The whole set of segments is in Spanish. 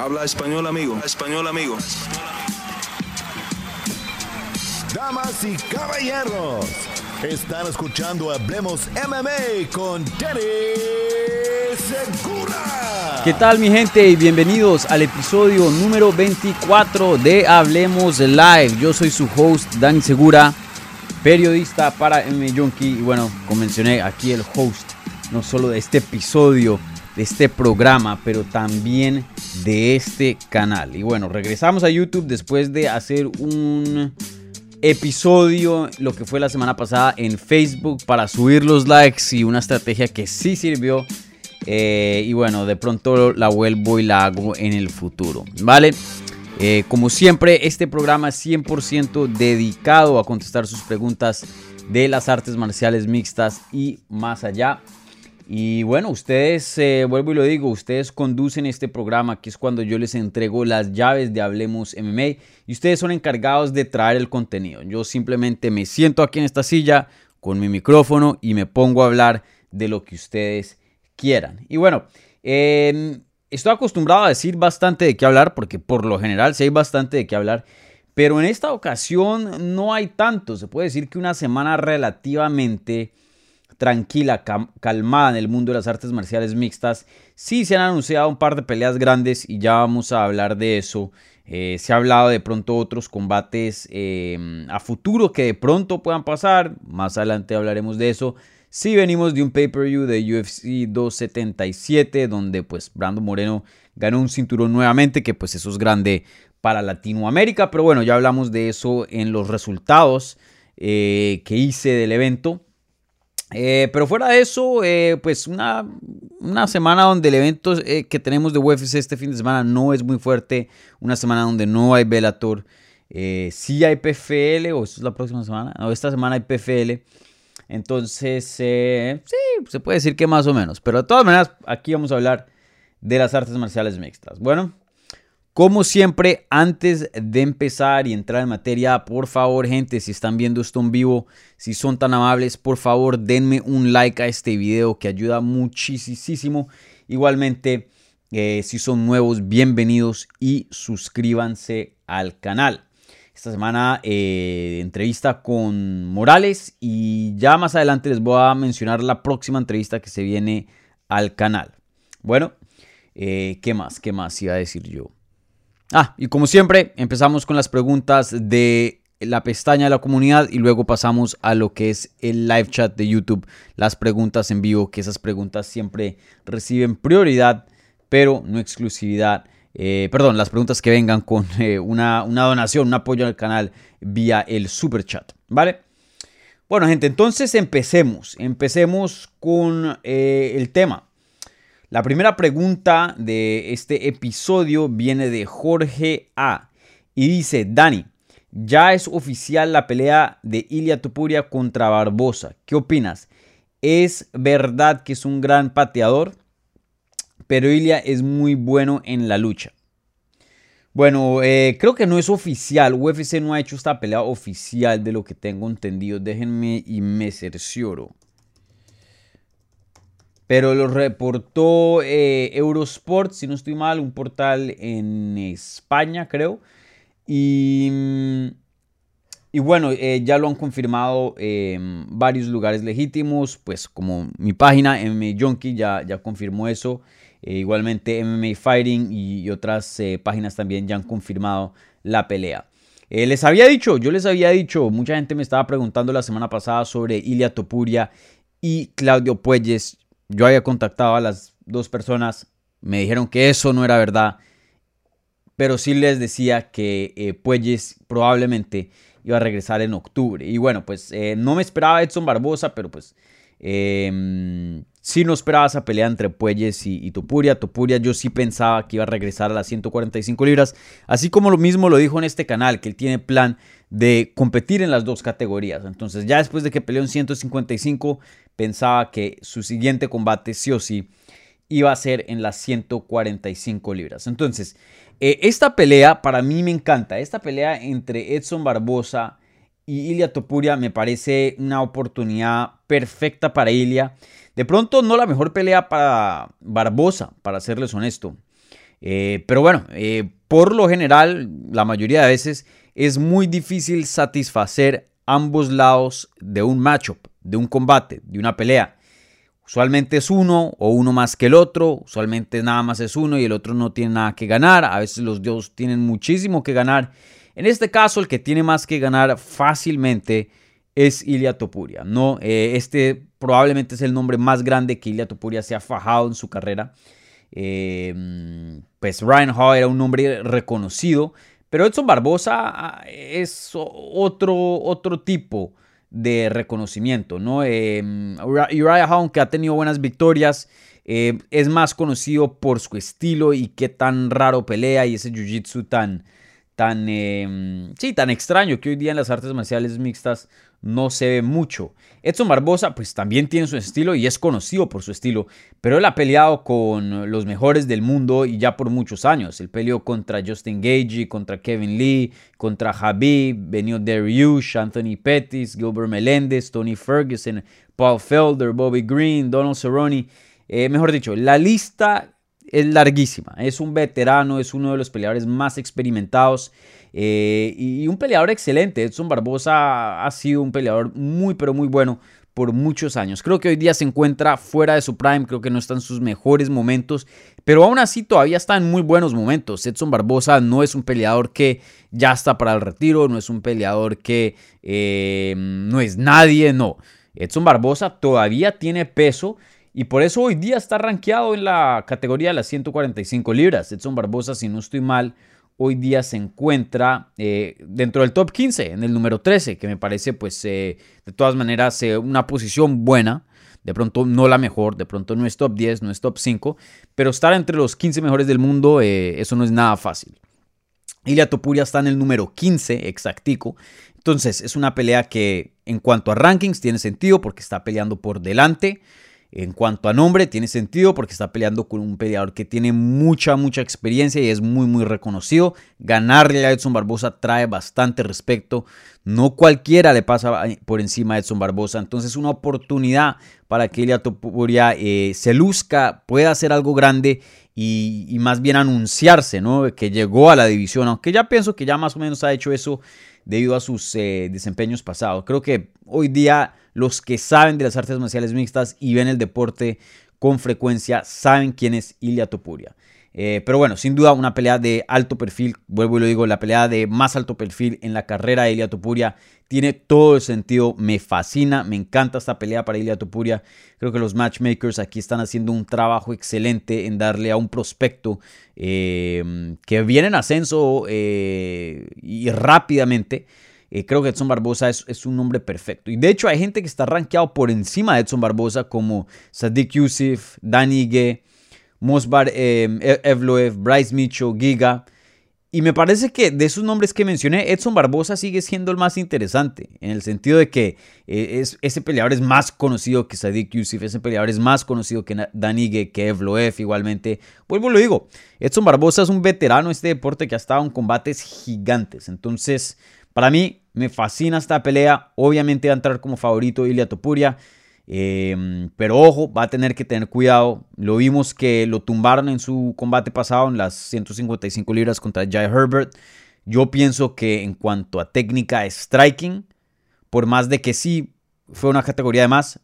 Habla español, amigo. Español, amigo. Damas y caballeros, están escuchando Hablemos MMA con Danny Segura. ¿Qué tal mi gente? Y bienvenidos al episodio número 24 de Hablemos Live. Yo soy su host Dani Segura, periodista para MMA Junkie. Y bueno, como mencioné, aquí el host no solo de este episodio, de este programa, pero también de este canal. Y bueno, regresamos a YouTube después de hacer un episodio, lo que fue la semana pasada en Facebook para subir los likes y una estrategia que sí sirvió. Eh, y bueno, de pronto la vuelvo y la hago en el futuro, ¿vale? Eh, como siempre, este programa es 100% dedicado a contestar sus preguntas de las artes marciales mixtas y más allá. Y bueno, ustedes, eh, vuelvo y lo digo, ustedes conducen este programa, que es cuando yo les entrego las llaves de Hablemos MMA y ustedes son encargados de traer el contenido. Yo simplemente me siento aquí en esta silla con mi micrófono y me pongo a hablar de lo que ustedes quieran. Y bueno, em, estoy acostumbrado a decir bastante de qué hablar, porque por lo general sí hay bastante de qué hablar. Pero en esta ocasión no hay tanto. Se puede decir que una semana relativamente tranquila, calmada en el mundo de las artes marciales mixtas. Sí se han anunciado un par de peleas grandes y ya vamos a hablar de eso. Eh, se ha hablado de pronto otros combates em, a futuro que de pronto puedan pasar. Más adelante hablaremos de eso. Sí venimos de un pay-per-view de UFC 277 donde pues Brando Moreno ganó un cinturón nuevamente que pues eso es grande para Latinoamérica. Pero bueno, ya hablamos de eso en los resultados eh, que hice del evento. Eh, pero fuera de eso, eh, pues una, una, semana donde el evento eh, que tenemos de UFC este fin de semana no es muy fuerte. Una semana donde no hay Bellator. sí hay PFL, o es la próxima semana. No, esta semana hay PFL. Entonces, sí, se puede decir que más o menos. Pero de todas maneras, aquí vamos a hablar de las artes marciales mixtas. Bueno, como siempre, antes de empezar y entrar en materia, por favor, gente, si están viendo esto en vivo, si son tan amables, por favor, denme un like a este video que ayuda muchísimo. Igualmente, eh, si son nuevos, bienvenidos y suscríbanse al canal. Esta semana eh, entrevista con Morales y ya más adelante les voy a mencionar la próxima entrevista que se viene al canal. Bueno, eh, ¿qué más? ¿Qué más iba a decir yo? Ah, y como siempre, empezamos con las preguntas de la pestaña de la comunidad y luego pasamos a lo que es el live chat de YouTube, las preguntas en vivo, que esas preguntas siempre reciben prioridad, pero no exclusividad. Eh, perdón, las preguntas que vengan con eh, una, donación, un apoyo al canal vía el super chat, ¿vale? Bueno, gente, entonces empecemos. Empecemos con eh, el tema. La primera pregunta de este episodio viene de Jorge A. Y dice, Dani, ya es oficial la pelea de Ilia Tupuria contra Barbosa. ¿Qué opinas? ¿Es verdad que es un gran pateador? Pero Ilia es muy bueno en la lucha. Bueno, eh, creo que no es oficial. UFC no ha hecho esta pelea oficial de lo que tengo entendido. Déjenme y me cercioro pero lo reportó eh, Eurosport, si no estoy mal, un portal en España, creo. Y, mm, bueno, eh, ya lo han confirmado en varios lugares legítimos, pues como mi página, MMA Junkie, ya, ya confirmó eso. Eh, igualmente MMA Fighting y, otras páginas también ya han confirmado la pelea. les había dicho, yo les había dicho, mucha gente me estaba preguntando la semana pasada sobre Ilia Topuria y Claudio Puelles yo había contactado a las dos personas, me dijeron que eso no era verdad, pero sí les decía que eh, Puelles probablemente iba a regresar en octubre. Y bueno, pues eh, no me esperaba Edson Barbosa, pero pues eh, sí no esperaba esa pelea entre Puelles y, y, Topuria. Topuria yo sí pensaba que iba a regresar a las 145 libras, así como lo mismo lo dijo en este canal, que él tiene plan de competir en las dos categorías. Entonces ya después de que peleó en 155, pensaba que su siguiente combate sí o sí iba a ser en las 145 libras. Entonces, eh, esta pelea para mí me encanta. Esta pelea entre Edson Barbosa y Ilia Topuria me parece una oportunidad perfecta para Ilia. De pronto no la mejor pelea para Barbosa, para serles honesto. Eh, pero bueno, eh, por lo general, la mayoría de veces es muy difícil satisfacer ambos lados de un matchup, de un combate, de una pelea. Usualmente es uno o uno más que el otro, usualmente nada más es uno y el otro no tiene nada que ganar, a veces los dos tienen muchísimo que ganar. En este caso, el que tiene más que ganar fácilmente es Ilia Topuria. ¿no? Eh, este probablemente es el nombre más grande que Ilia Topuria se ha fajado en su carrera. Eh, pues Ryan Hall era un nombre reconocido, pero Edson Barbosa ah, es otro, otro tipo de reconocimiento, ¿no? Eh, Uriah que ha tenido buenas victorias, eh, es más conocido por su estilo y qué tan raro pelea y ese jiu-jitsu tan, tan, em, sí, tan extraño que hoy día en las artes marciales mixtas no se ve mucho. Edson Barbosa pues también tiene su estilo y es conocido por su estilo, pero él ha peleado con los mejores del mundo y ya por muchos años. Él peleó contra Justin Gagey, contra Kevin Lee, contra Habib, Benio Dariush, Anthony Pettis, Gilbert Melendez, Tony Ferguson, Paul Felder, Bobby Green, Donald Cerrone. Eh, mejor dicho, la lista es larguísima. Es un veterano, es uno de los peleadores más experimentados eh, y un peleador excelente. Edson Barbosa ha sido un peleador muy, pero muy bueno por muchos años. Creo que hoy día se encuentra fuera de su prime, creo que no está en sus mejores momentos, pero aún así todavía está en muy buenos momentos. Edson Barbosa no es un peleador que ya está para el retiro, no es un peleador que eh, no es nadie, no. Edson Barbosa todavía tiene peso y por eso hoy día está rankeado en la categoría de las 145 libras. Edson Barbosa, si no estoy mal, hoy día se encuentra eh, dentro del top 15, en el número 13, que me parece pues eh, de todas maneras eh, una posición buena. De pronto no la mejor, de pronto no es top 10, no es top 5, pero estar entre los 15 mejores del mundo, eso no es nada fácil. Ilia Topuria está en el número 15, exactico. Entonces es una pelea que en cuanto a rankings tiene sentido porque está peleando por delante. En cuanto a nombre, tiene sentido porque está peleando con un peleador que tiene mucha, mucha experiencia y es muy, muy reconocido. Ganarle a Edson Barbosa trae bastante respeto. No cualquiera le pasa por encima a Edson Barbosa. Entonces, una oportunidad para que Ilia Topuria eh, se luzca, pueda hacer algo grande y, más bien anunciarse, ¿no? Que llegó a la división. Aunque ya pienso que ya más o menos ha hecho eso debido a sus eh, desempeños pasados. Creo que hoy día los que saben de las artes marciales mixtas y ven el deporte con frecuencia saben quién es Ilia Topuria. Eh, pero bueno, sin duda una pelea de alto perfil, vuelvo y lo digo, la pelea de más alto perfil en la carrera de Ilia Topuria tiene todo el sentido, me fascina, me encanta esta pelea para Ilia Topuria. Creo que los matchmakers aquí están haciendo un trabajo excelente en darle a un prospecto eh, que viene en ascenso eh, y rápidamente. Creo que Edson Barbosa es, un nombre perfecto. Y de hecho hay gente que está rankeado por encima de Edson Barbosa como Sadiq Yusuf, Danny Ige, Mosbar em, e-, Evloev, Bryce Mitchell, Giga. Y me parece que de esos nombres que mencioné, Edson Barbosa sigue siendo el más interesante, en el sentido de que eh, es, ese peleador es más conocido que Sadiq Yusuf, ese peleador es más conocido que Danige, que Evloev igualmente. Vuelvo lo digo, Edson Barbosa es un veterano de este deporte que ha estado en combates gigantes. Entonces, para mí, me fascina esta pelea. Obviamente va a entrar como favorito Ilia Topuria. Em, pero ojo, va a tener que tener cuidado. Lo vimos que lo tumbaron en su combate pasado en las 155 libras contra Jai Herbert. Yo pienso que en cuanto a técnica de striking, por más de que sí fue una categoría de más,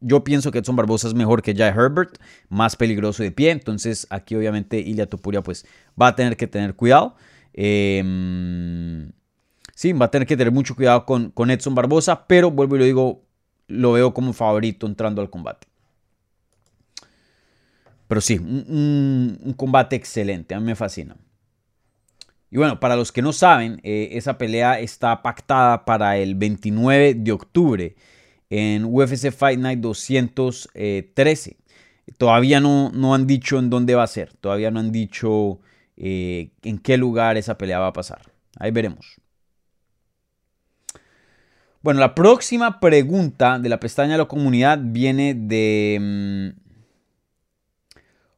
yo pienso que Edson Barbosa es mejor que Jai Herbert, más peligroso de pie. Entonces aquí obviamente Ilia Topuria pues va a tener que tener cuidado. Em, sí, va a tener que tener mucho cuidado con, con Edson Barbosa, pero vuelvo y lo digo, lo veo como favorito entrando al combate. Pero sí, un, combate excelente, a mí me fascina. Y bueno, para los que no saben, eh, esa pelea está pactada para el 29 de octubre en UFC Fight Night 213. Todavía no, no han dicho en dónde va a ser, todavía no han dicho eh, en qué lugar esa pelea va a pasar. Ahí veremos. Bueno, la próxima pregunta de la pestaña de la comunidad viene de mm,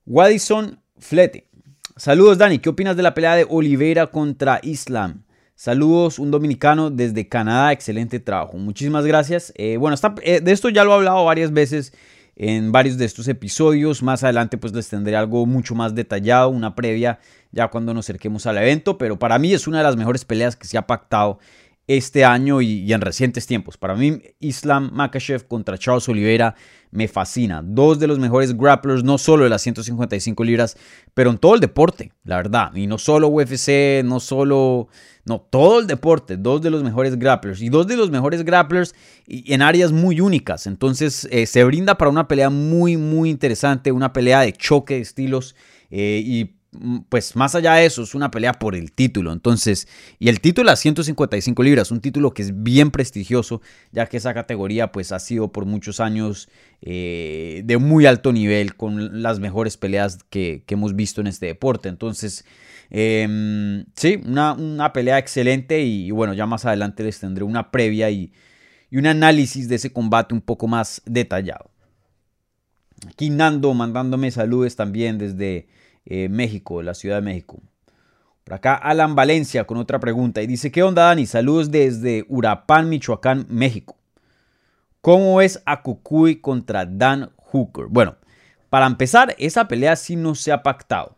Wadison Flete. Saludos Dani, ¿qué opinas de la pelea de Oliveira contra Islam? Saludos, un dominicano desde Canadá, excelente trabajo. Muchísimas gracias. Eh, bueno, eh, de esto ya lo he hablado varias veces en varios de estos episodios. Más adelante pues les tendré algo mucho más detallado, una previa ya cuando nos acerquemos al evento, pero para mí es una de las mejores peleas que se ha pactado este año y, en recientes tiempos. Para mí, Islam Makachev contra Charles Oliveira me fascina. Dos de los mejores grapplers, no solo de las 155 libras, pero en todo el deporte, la verdad. Y no solo UFC, no solo... No, todo el deporte. Dos de los mejores grapplers. Y dos de los mejores grapplers en áreas muy únicas. Entonces, eh, se brinda para una pelea muy, muy interesante. Una pelea de choque de estilos. Eh, y pues más allá de eso, es una pelea por el título. Entonces, y el título a 155 libras, un título que es bien prestigioso, ya que esa categoría pues ha sido por muchos años eh, de muy alto nivel, con las mejores peleas que, hemos visto en este deporte. Entonces, em, sí, una, pelea excelente y, bueno, ya más adelante les tendré una previa y, y un análisis de ese combate un poco más detallado. Aquí Nando mandándome saludos también desde eh, México, la Ciudad de México. Por acá Alan Valencia con otra pregunta y dice, ¿qué onda Dani? Saludos desde Urapán, Michoacán, México. ¿Cómo es a Cucuy contra Dan Hooker? Bueno, para empezar, esa pelea sí no se ha pactado.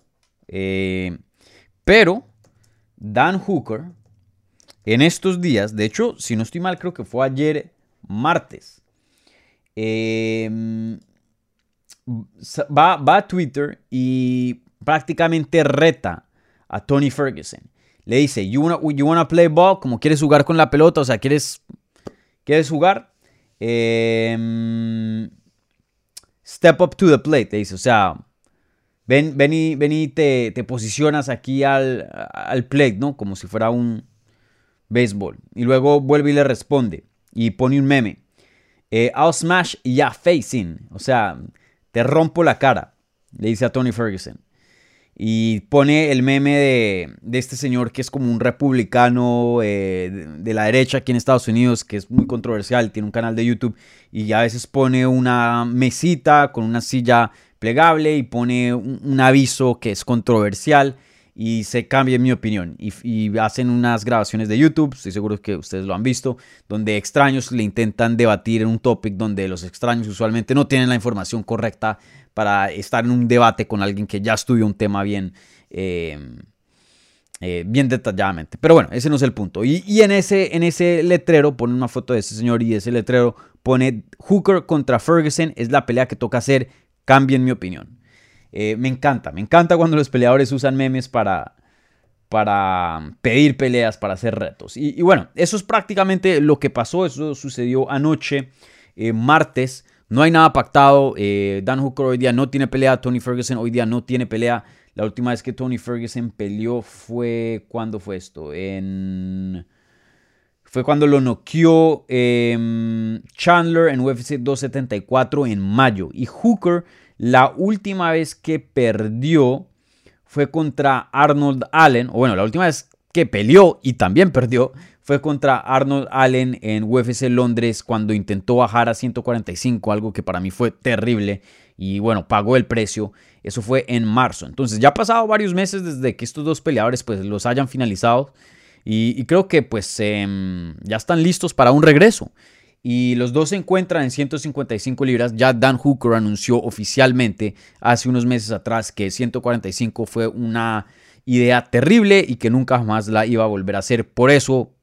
Eh, pero Dan Hooker, en estos días, de hecho, si no estoy mal, creo que fue ayer martes, eh, va, va, a Twitter y prácticamente reta a Tony Ferguson. Le dice, you wanna, you wanna play ball, como quieres jugar con la pelota, o sea, quieres, quieres jugar, em, step up to the plate, le dice, o sea, ven, y, ven y te, te, posicionas aquí al, al plate, ¿no? Como si fuera un béisbol. Y luego vuelve y le responde y pone un meme. Eh, I'll smash ya facing, o sea, te rompo la cara, le dice a Tony Ferguson. Y pone el meme de, este señor que es como un republicano eh, de, la derecha aquí en Estados Unidos, que es muy controversial, tiene un canal de YouTube y a veces pone una mesita con una silla plegable y pone un, aviso que es controversial y se cambia en mi opinión. Y, y, hacen unas grabaciones de YouTube, estoy seguro que ustedes lo han visto, donde extraños le intentan debatir en un topic donde los extraños usualmente no tienen la información correcta para estar en un debate con alguien que ya estudió un tema bien, eh, eh, bien detalladamente. Pero bueno, ese no es el punto. Y, en, ese, en ese letrero pone una foto de ese señor y ese letrero pone Hooker contra Ferguson. Es la pelea que toca hacer. Cambien mi opinión. Eh, me encanta, me encanta cuando los peleadores usan memes para, para pedir peleas, para hacer retos. Y, y, bueno, eso es prácticamente lo que pasó. Eso sucedió anoche, martes. No hay nada pactado. Eh, Dan Hooker hoy día no tiene pelea. Tony Ferguson hoy día no tiene pelea. La última vez que Tony Ferguson peleó fue. ¿Cuándo fue esto? En. Fue cuando lo noqueó em, Chandler en UFC 274 en mayo. Y Hooker, la última vez que perdió fue contra Arnold Allen. O bueno, la última vez que peleó y también perdió fue contra Arnold Allen en UFC Londres cuando intentó bajar a 145, algo que para mí fue terrible y bueno, pagó el precio. Eso fue en marzo. Entonces ya ha pasado varios meses desde que estos dos peleadores pues los hayan finalizado y, creo que pues em, ya están listos para un regreso. Y los dos se encuentran en 155 libras. Ya Dan Hooker anunció oficialmente hace unos meses atrás que 145 fue una idea terrible y que nunca más la iba a volver a hacer. Por eso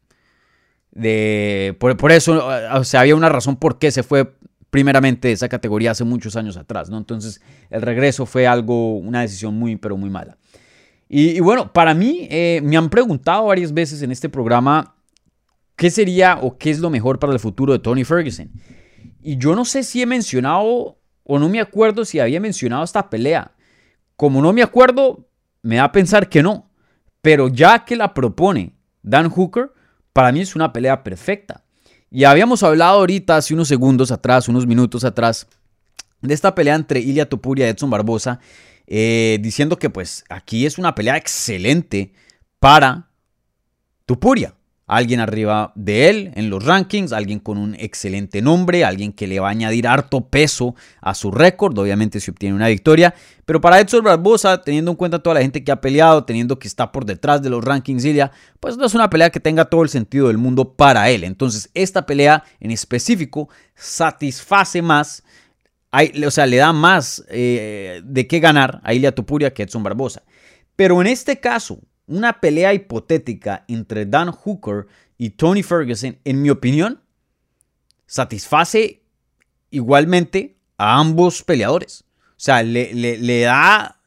de, por, eso, o sea, había una razón por qué se fue primeramente de esa categoría hace muchos años atrás, ¿no? Entonces, el regreso fue algo, una decisión muy, pero muy mala. Y, bueno, para mí, eh, me han preguntado varias veces en este programa qué sería o qué es lo mejor para el futuro de Tony Ferguson. Y yo no sé si he mencionado o no me acuerdo si había mencionado esta pelea. Como no me acuerdo, me da a pensar que no. Pero ya que la propone Dan Hooker, para mí es una pelea perfecta. Y habíamos hablado ahorita, hace unos segundos atrás, unos minutos atrás, de esta pelea entre Ilia Topuria y Edson Barbosa, eh, diciendo que pues aquí es una pelea excelente para Tupuria alguien arriba de él en los rankings, alguien con un excelente nombre, alguien que le va a añadir harto peso a su récord, obviamente si obtiene una victoria, pero para Edson Barbosa, teniendo en cuenta toda la gente que ha peleado, teniendo que está por detrás de los rankings Ilya, pues no es una pelea que tenga todo el sentido del mundo para él. Entonces, esta pelea en específico satisface más o sea, le da más eh, de qué ganar a Ilia Topuria que Edson Barbosa. Pero en este caso, una pelea hipotética entre Dan Hooker y Tony Ferguson, en mi opinión, satisface igualmente a ambos peleadores. O sea, le, le, da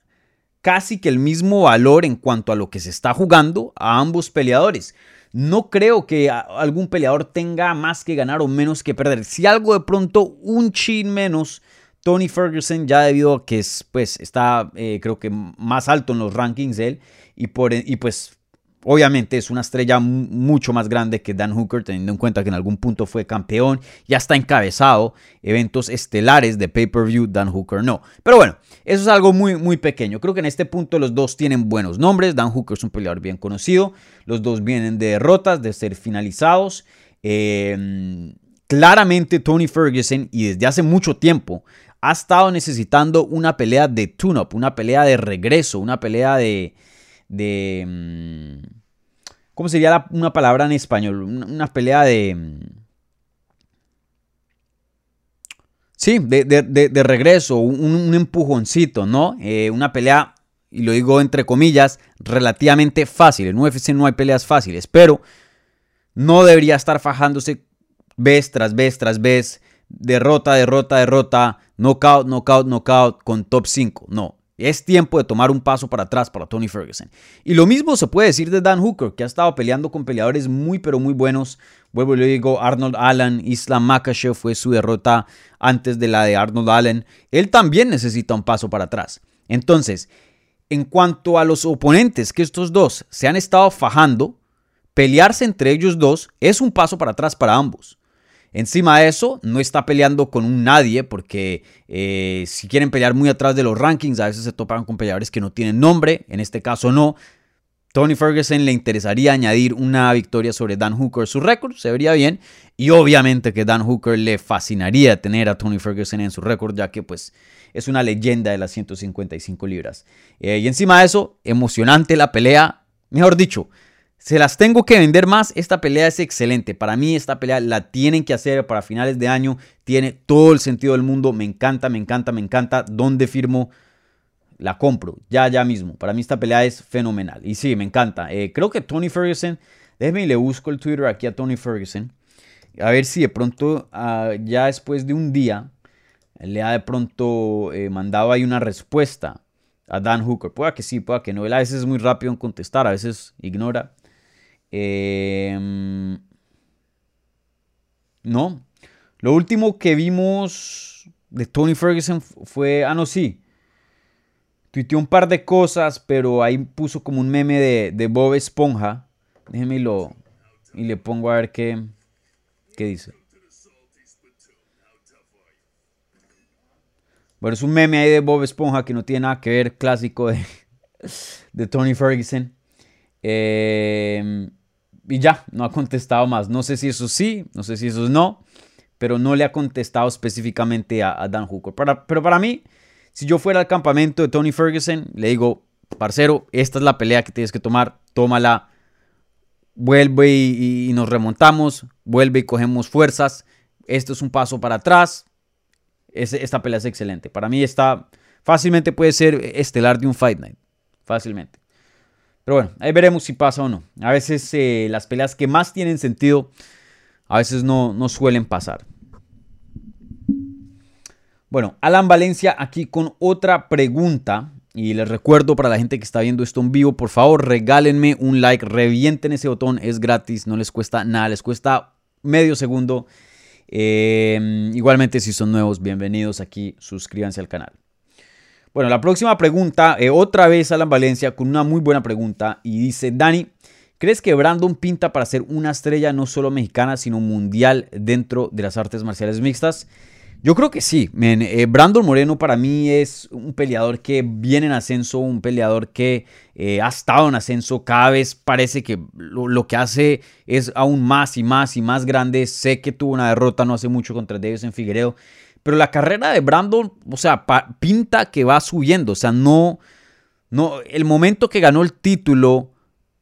casi que el mismo valor en cuanto a lo que se está jugando a ambos peleadores. No creo que algún peleador tenga más que ganar o menos que perder. Si algo de pronto un chin menos, Tony Ferguson ya debido a que es, pues, está eh, creo que más alto en los rankings él y, por, y pues Obviamente es una estrella mucho más grande que Dan Hooker, teniendo en cuenta que en algún punto fue campeón, ya está encabezado eventos estelares de pay-per-view, Dan Hooker no. Pero bueno, eso es algo muy, muy pequeño. Creo que en este punto los dos tienen buenos nombres. Dan Hooker es un peleador bien conocido. Los dos vienen de derrotas, de ser finalizados. Em, claramente Tony Ferguson, y desde hace mucho tiempo, ha estado necesitando una pelea de tune-up, una pelea de regreso, una pelea de de... Mm, ¿Cómo sería una palabra en español? Una, pelea de... Mm, sí, de, regreso, un, empujoncito, ¿no? Eh, una pelea, y lo digo entre comillas, relativamente fácil. En UFC no hay peleas fáciles, pero no debería estar fajándose vez tras vez tras vez, derrota, derrota, derrota, knockout, knockout, knockout con top 5. No, es tiempo de tomar un paso para atrás para Tony Ferguson. Y lo mismo se puede decir de Dan Hooker, que ha estado peleando con peleadores muy pero muy buenos. Vuelvo y le digo, Arnold Allen, Islam Makhachev fue su derrota antes de la de Arnold Allen. Él también necesita un paso para atrás. Entonces, en cuanto a los oponentes que estos dos se han estado fajando, pelearse entre ellos dos es un paso para atrás para ambos. Encima de eso, no está peleando con un nadie porque eh, si quieren pelear muy atrás de los rankings, a veces se topan con peleadores que no tienen nombre, en este caso no. Tony Ferguson le interesaría añadir una victoria sobre Dan Hooker su récord, se vería bien. Y obviamente que Dan Hooker le fascinaría tener a Tony Ferguson en su récord, ya que pues es una leyenda de las 155 libras. Eh, y encima de eso, emocionante la pelea, mejor dicho, se las tengo que vender más. Esta pelea es excelente. Para mí esta pelea la tienen que hacer para finales de año. Tiene todo el sentido del mundo. Me encanta, me encanta, me encanta. ¿Dónde firmo? La compro. Ya, ya mismo. Para mí esta pelea es fenomenal. Y sí, me encanta. Eh, creo que Tony Ferguson. Déjeme y le busco el Twitter aquí a Tony Ferguson. A ver si de pronto, ah, ya después de un día, le ha de pronto eh, mandado ahí una respuesta a Dan Hooker. Pueda que sí, pueda que no. A veces es muy rápido en contestar, a veces ignora. Em, no. Lo último que vimos de Tony Ferguson fue. Ah, no, sí. Tuiteó un par de cosas, pero ahí puso como un meme de, Bob Esponja. Déjeme y, lo, y le pongo a ver qué, qué dice. Bueno, es un meme ahí de Bob Esponja que no tiene nada que ver, clásico de, de Tony Ferguson. Eh, y ya, no ha contestado más. No sé si eso sí, no sé si eso no, pero no le ha contestado específicamente a, Dan Hooker. pero para mí, si yo fuera al campamento de Tony Ferguson, le digo, parcero, esta es la pelea que tienes que tomar, tómala, vuelve y, nos remontamos, vuelve y cogemos fuerzas. Esto es un paso para atrás. esta pelea es excelente. Para mí está fácilmente puede ser estelar de un Fight Night. Fácilmente. Pero bueno, ahí veremos si pasa o no. A veces eh, las peleas que más tienen sentido, a veces no, no suelen pasar. Bueno, Alan Valencia aquí con otra pregunta. Y les recuerdo para la gente que está viendo esto en vivo, por favor regálenme un like, revienten ese botón, es gratis, no les cuesta nada, les cuesta medio segundo. Eh, igualmente si son nuevos, bienvenidos aquí, suscríbanse al canal. Bueno, la próxima pregunta, eh, otra vez Alan Valencia con una muy buena pregunta y dice, Dani, ¿crees que Brandon pinta para ser una estrella no solo mexicana, sino mundial dentro de las artes marciales mixtas? Yo creo que sí. Eh, Brandon Moreno para mí es un peleador que viene en ascenso, un peleador que eh, ha estado en ascenso. Cada vez parece que lo, que hace es aún más y más y más grande. Sé que tuvo una derrota no hace mucho contra Davis en Figueredo. Pero la carrera de Brandon, o sea, pinta que va subiendo. O sea, no, no, el momento que ganó el título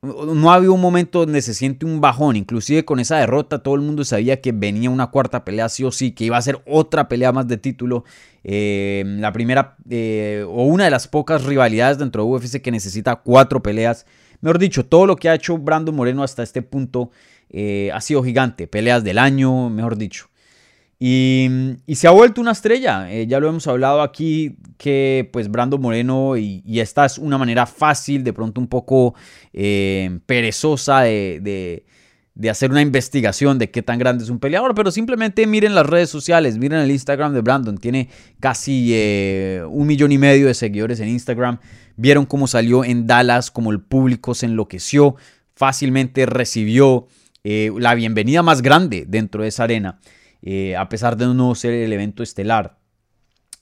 no ha habido un momento donde se siente un bajón, inclusive con esa derrota todo el mundo sabía que venía una cuarta pelea sí o sí, que iba a ser otra pelea más de título, eh, la primera eh, o una de las pocas rivalidades dentro de UFC que necesita cuatro peleas, mejor dicho, todo lo que ha hecho Brandon Moreno hasta este punto eh, ha sido gigante, peleas del año, mejor dicho. Y, se ha vuelto una estrella. Eh, ya lo hemos hablado aquí que pues Brando Moreno y, esta es una manera fácil, de pronto un poco eh, perezosa de, hacer una investigación de qué tan grande es un peleador, pero simplemente miren las redes sociales, miren el Instagram de Brandon, tiene casi eh, un millón y medio de seguidores en Instagram. Vieron cómo salió en Dallas, cómo el público se enloqueció, fácilmente recibió la bienvenida más grande dentro de esa arena. Eh, a pesar de no ser el evento estelar.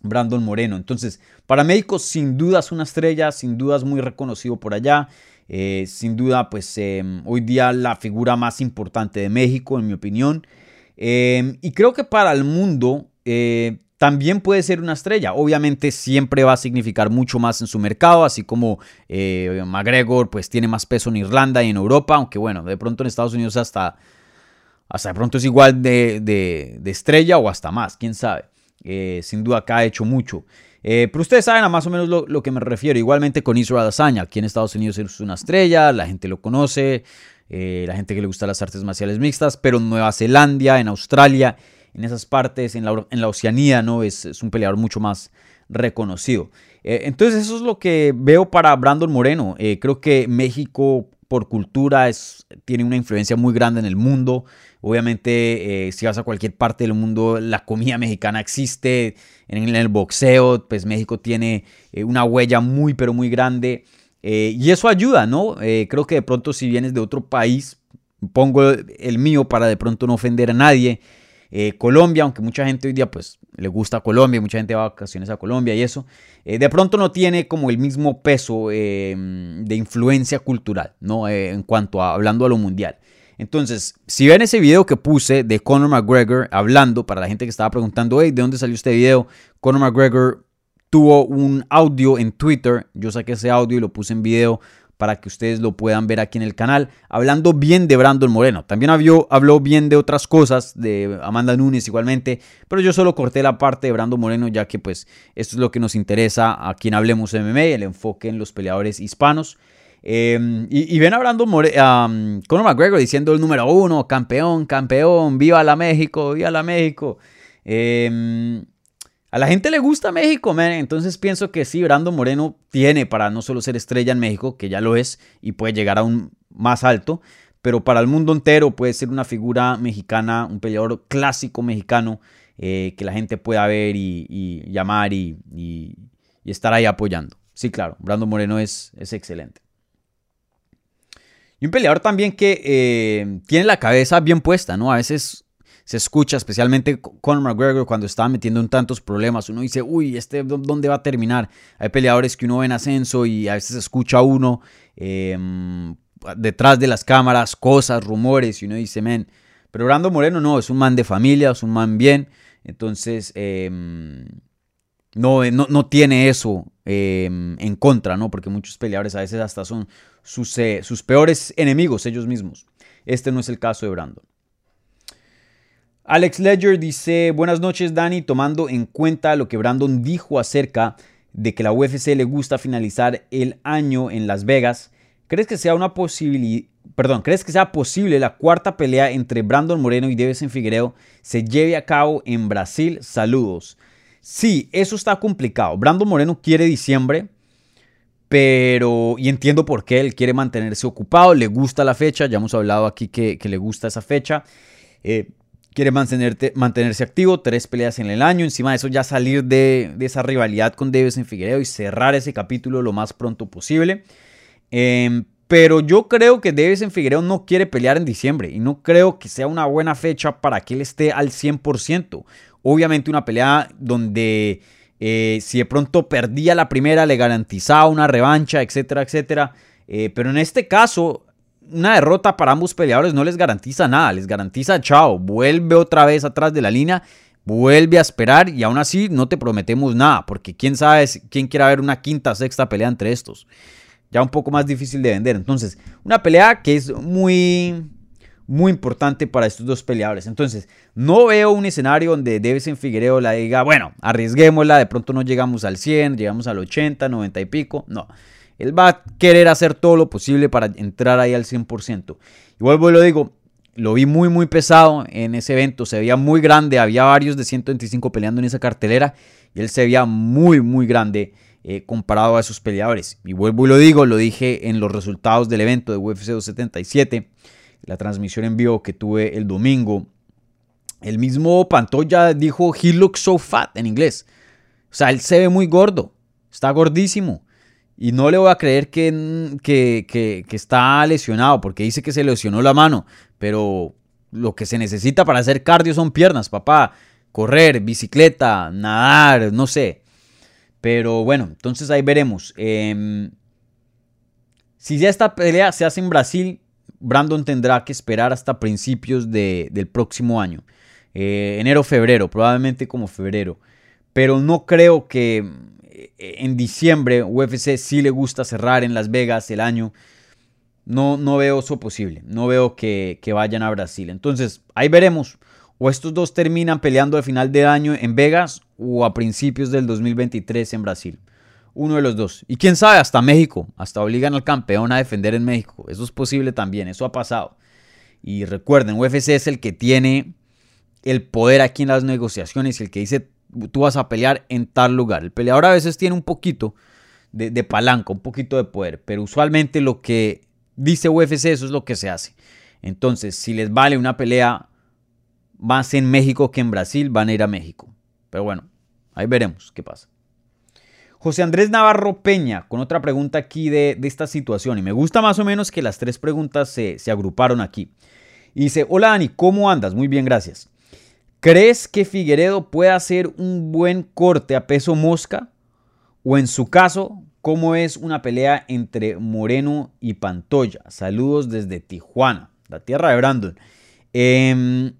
Brandon Moreno. Entonces, para México, sin duda es una estrella, sin duda es muy reconocido por allá. Eh, sin duda, pues em, hoy día la figura más importante de México, en mi opinión. Em, y creo que para el mundo eh, también puede ser una estrella. Obviamente siempre va a significar mucho más en su mercado, así como McGregor pues tiene más peso en Irlanda y en Europa, aunque bueno, de pronto en Estados Unidos hasta hasta de pronto es igual de, estrella o hasta más, quién sabe. Eh, sin duda acá ha hecho mucho. Eh, pero ustedes saben a más o menos lo, que me refiero. Igualmente con Israel Adesanya. Aquí en Estados Unidos es una estrella, la gente lo conoce, eh, la gente que le gusta las artes marciales mixtas, pero en Nueva Zelanda, en Australia, en esas partes, en la, en la Oceanía, ¿no? Es, es, un peleador mucho más reconocido. entonces eso es lo que veo para Brandon Moreno. creo que México por cultura es, tiene una influencia muy grande en el mundo. Obviamente, eh, si vas a cualquier parte del mundo, la comida mexicana existe. En el boxeo, pues México tiene eh, una huella muy, pero muy grande. Eh, y eso ayuda, ¿no? creo que de pronto si vienes de otro país, pongo el mío para de pronto no ofender a nadie. Colombia, aunque mucha gente hoy día pues le gusta Colombia, mucha gente va a vacaciones a Colombia y eso, de pronto no tiene como el mismo peso de influencia cultural, ¿no? en cuanto a hablando a lo mundial. Entonces, si ven ese video que puse de Conor McGregor hablando, para la gente que estaba preguntando, hey, ¿de dónde salió este video? Conor McGregor tuvo un audio en Twitter, yo saqué ese audio y lo puse en video para que ustedes lo puedan ver aquí en el canal, hablando bien de Brandon Moreno. También habló, bien de otras cosas, de Amanda Nunes igualmente, pero yo solo corté la parte de Brandon Moreno, ya que pues esto es lo que nos interesa a quien hablemos MMA, el enfoque en los peleadores hispanos. Em, y, ven hablando um, Conor McGregor diciendo el número uno, campeón, campeón, viva la México, viva la México. Em, a la gente le gusta México, man. Entonces pienso que sí, Brando Moreno tiene para no solo ser estrella en México, que ya lo es, y puede llegar a un más alto, pero para el mundo entero puede ser una figura mexicana, un peleador clásico mexicano eh, que la gente pueda ver y, llamar y, estar ahí apoyando. Sí, claro, Brando Moreno es, es excelente. Y un peleador también que eh, tiene la cabeza bien puesta, ¿no? A veces se escucha, especialmente con McGregor, cuando estaba metiendo en tantos problemas. Uno dice, uy, ¿este dónde va a terminar? Hay peleadores que uno ve en ascenso y a veces escucha uno em, detrás de las cámaras cosas, rumores, y uno dice, men. Pero Brando Moreno no, es un man de familia, es un man bien. Entonces, em, no, no, tiene eso em, en contra, ¿no? Porque muchos peleadores a veces hasta son sus, eh, sus peores enemigos ellos mismos. Este no es el caso de Brandon. Alex Ledger dice, buenas noches Dani, tomando en cuenta lo que Brandon dijo acerca de que la UFC le gusta finalizar el año en Las Vegas, ¿crees que sea una posibilidad, perdón, crees que sea posible la cuarta pelea entre Brandon Moreno y Devesen Figueiredo se lleve a cabo en Brasil? Saludos. Sí, eso está complicado. Brandon Moreno quiere diciembre, pero, y entiendo por qué él quiere mantenerse ocupado, le gusta la fecha, ya hemos hablado aquí que, le gusta esa fecha. Eh, quiere mantenerse activo, tres peleas en el año, encima de eso ya salir de, esa rivalidad con Davis en Figueiredo y cerrar ese capítulo lo más pronto posible. Em, pero yo creo que Davis en Figueiredo no quiere pelear en diciembre y no creo que sea una buena fecha para que él esté al 100%. Obviamente una pelea donde eh, si de pronto perdía la primera le garantizaba una revancha, etcétera, etcétera. Eh, pero en este caso, una derrota para ambos peleadores no les garantiza nada, les garantiza chao, vuelve otra vez atrás de la línea, vuelve a esperar y aún así no te prometemos nada, porque quién sabe quién quiera ver una quinta, sexta pelea entre estos. ya un poco más difícil de vender. Entonces, una pelea que es muy, muy importante para estos dos peleadores. Entonces, no veo un escenario donde en Figueredo la diga, bueno, arriesguémosla, de pronto no llegamos al 100, llegamos al 80, 90 y pico. No. Él va a querer hacer todo lo posible para entrar ahí al 100%. Y vuelvo y lo digo, lo vi muy, muy pesado en ese evento. Se veía muy grande. Había varios de 125 peleando en esa cartelera. Y él se veía muy, muy grande eh, comparado a esos peleadores. Y vuelvo y lo digo, lo dije en los resultados del evento de UFC 277. La transmisión en vivo que tuve el domingo. El mismo Pantoya dijo, he looks so fat en inglés. O sea, él se ve muy gordo. Está gordísimo. Y no le voy a creer que, que, está lesionado, porque dice que se lesionó la mano. Pero lo que se necesita para hacer cardio son piernas, papá. Correr, bicicleta, nadar, no sé. Pero bueno, entonces ahí veremos. Em, si ya esta pelea se hace en Brasil, Brandon tendrá que esperar hasta principios del próximo año. Eh, enero, febrero, probablemente como febrero. Pero no creo que eh, en diciembre UFC sí le gusta cerrar en Las Vegas el año. No, no veo eso posible. No veo que, vayan a Brasil. Entonces, ahí veremos. O estos dos terminan peleando al final del año en Vegas o a principios del 2023 en Brasil. Uno de los dos. Y quién sabe, hasta México. Hasta obligan al campeón a defender en México. Eso es posible también. Eso ha pasado. Y recuerden, UFC es el que tiene el poder aquí en las negociaciones el que dice tú vas a pelear en tal lugar. El peleador a veces tiene un poquito de, de palanca, un poquito de poder, pero usualmente lo que dice UFC eso es lo que se hace. Entonces, si les vale una pelea más en México que en Brasil, van a ir a México. Pero bueno, ahí veremos qué pasa. José Andrés Navarro Peña, con otra pregunta aquí de, esta situación. Y me gusta más o menos que las tres preguntas se, se agruparon aquí. Y dice, hola Dani, ¿cómo andas? Muy bien, gracias. ¿Crees que Figueredo puede hacer un buen corte a peso mosca? O en su caso, ¿cómo es una pelea entre Moreno y Pantoya? Saludos desde Tijuana, la tierra de Brandon. Em,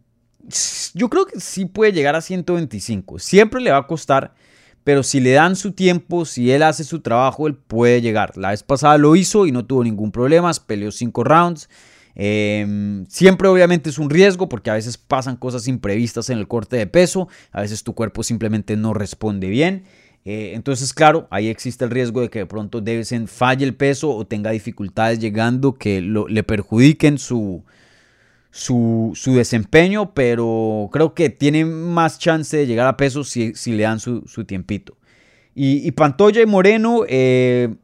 yo creo que sí puede llegar a 125. Siempre le va a costar, pero si le dan su tiempo, si él hace su trabajo, él puede llegar. La vez pasada lo hizo y no tuvo ningún problema, peleó 5 rounds. Em, siempre obviamente es un riesgo porque a veces pasan cosas imprevistas en el corte de peso, a veces tu cuerpo simplemente no responde bien. Eh, entonces, claro, ahí existe el riesgo de que de pronto Devesen falle el peso o tenga dificultades llegando que le perjudiquen su, su, desempeño, pero creo que tiene más chance de llegar a peso si, le dan su, tiempito. Y, y, Pantoya y Moreno, eh,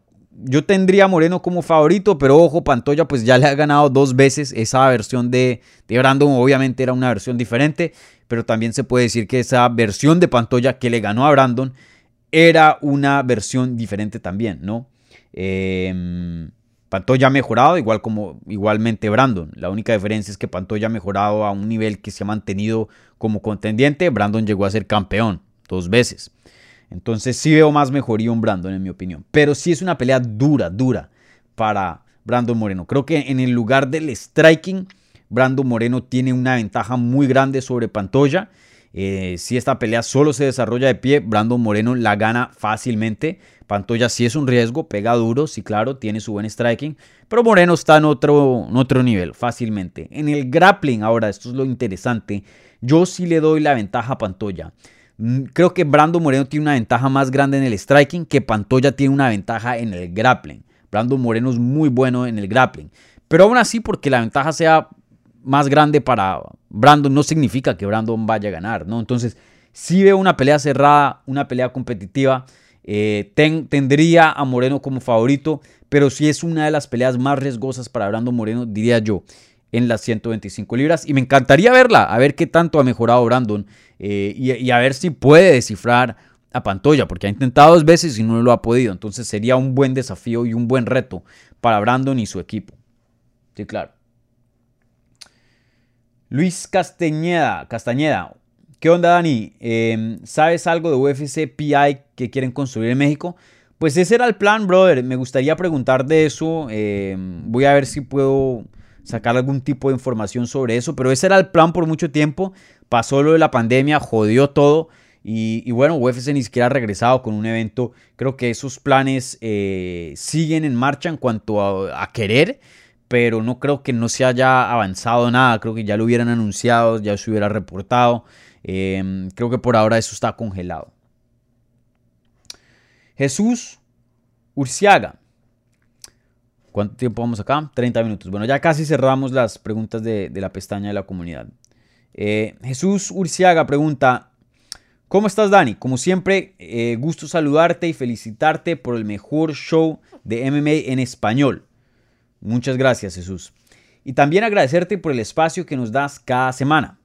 yo tendría Moreno como favorito, pero ojo, Pantoya pues ya le ha ganado dos veces esa versión de, de Brandon, obviamente era una versión diferente, pero también se puede decir que esa versión de Pantoya que le ganó a Brandon era una versión diferente también, ¿no? Em, Pantoya ha mejorado, igual como igualmente Brandon. La única diferencia es que Pantoya ha mejorado a un nivel que se ha mantenido como contendiente. Brandon llegó a ser campeón dos veces. Entonces sí veo más mejoría un Brandon en mi opinión. Pero sí es una pelea dura, dura para Brandon Moreno. Creo que en el lugar del striking, Brandon Moreno tiene una ventaja muy grande sobre Pantoya. Eh, si esta pelea solo se desarrolla de pie, Brandon Moreno la gana fácilmente. Pantoya sí es un riesgo, pega duro, sí claro, tiene su buen striking, pero Moreno está en otro, en otro nivel, fácilmente. En el grappling, ahora, esto es lo interesante, yo sí le doy la ventaja a Pantoya. Mm, creo que Brando Moreno tiene una ventaja más grande en el striking que Pantoya tiene una ventaja en el grappling. Brando Moreno es muy bueno en el grappling. Pero aún así, porque la ventaja sea más grande para Brandon, no significa que Brandon vaya a ganar, ¿no? Entonces, si veo una pelea cerrada, una pelea competitiva. Eh, tendría a Moreno como favorito, pero si es una de las peleas más riesgosas para Brandon Moreno, diría yo en las 125 libras. Y me encantaría verla, a ver qué tanto ha mejorado Brandon eh, y, a ver si puede descifrar a Pantoya, porque ha intentado dos veces y no lo ha podido. Entonces sería un buen desafío y un buen reto para Brandon y su equipo. Sí, claro. Luis Castañeda, Castañeda. ¿Qué onda, Dani? Em, ¿Sabes algo de UFC PI que quieren construir en México? Pues ese era el plan, brother. Me gustaría preguntar de eso. Em, voy a ver si puedo sacar algún tipo de información sobre eso, pero ese era el plan por mucho tiempo, pasó lo de la pandemia, jodió todo Y, bueno, UFC ni siquiera ha regresado con un evento. Creo que esos planes eh, siguen en marcha en cuanto a, querer, pero no creo que no se haya avanzado nada. Creo que ya lo hubieran anunciado, ya se hubiera reportado. Em, creo que por ahora eso está congelado. Jesús Urciaga. ¿Cuánto tiempo vamos acá? 30 minutos. Bueno, ya casi cerramos las preguntas de, la pestaña de la comunidad. Eh, Jesús Urciaga pregunta, ¿Cómo estás, Dani? Como siempre, eh, gusto saludarte y felicitarte por el mejor show de MMA en español. Muchas gracias, Jesús. Y también agradecerte por el espacio que nos das cada semana.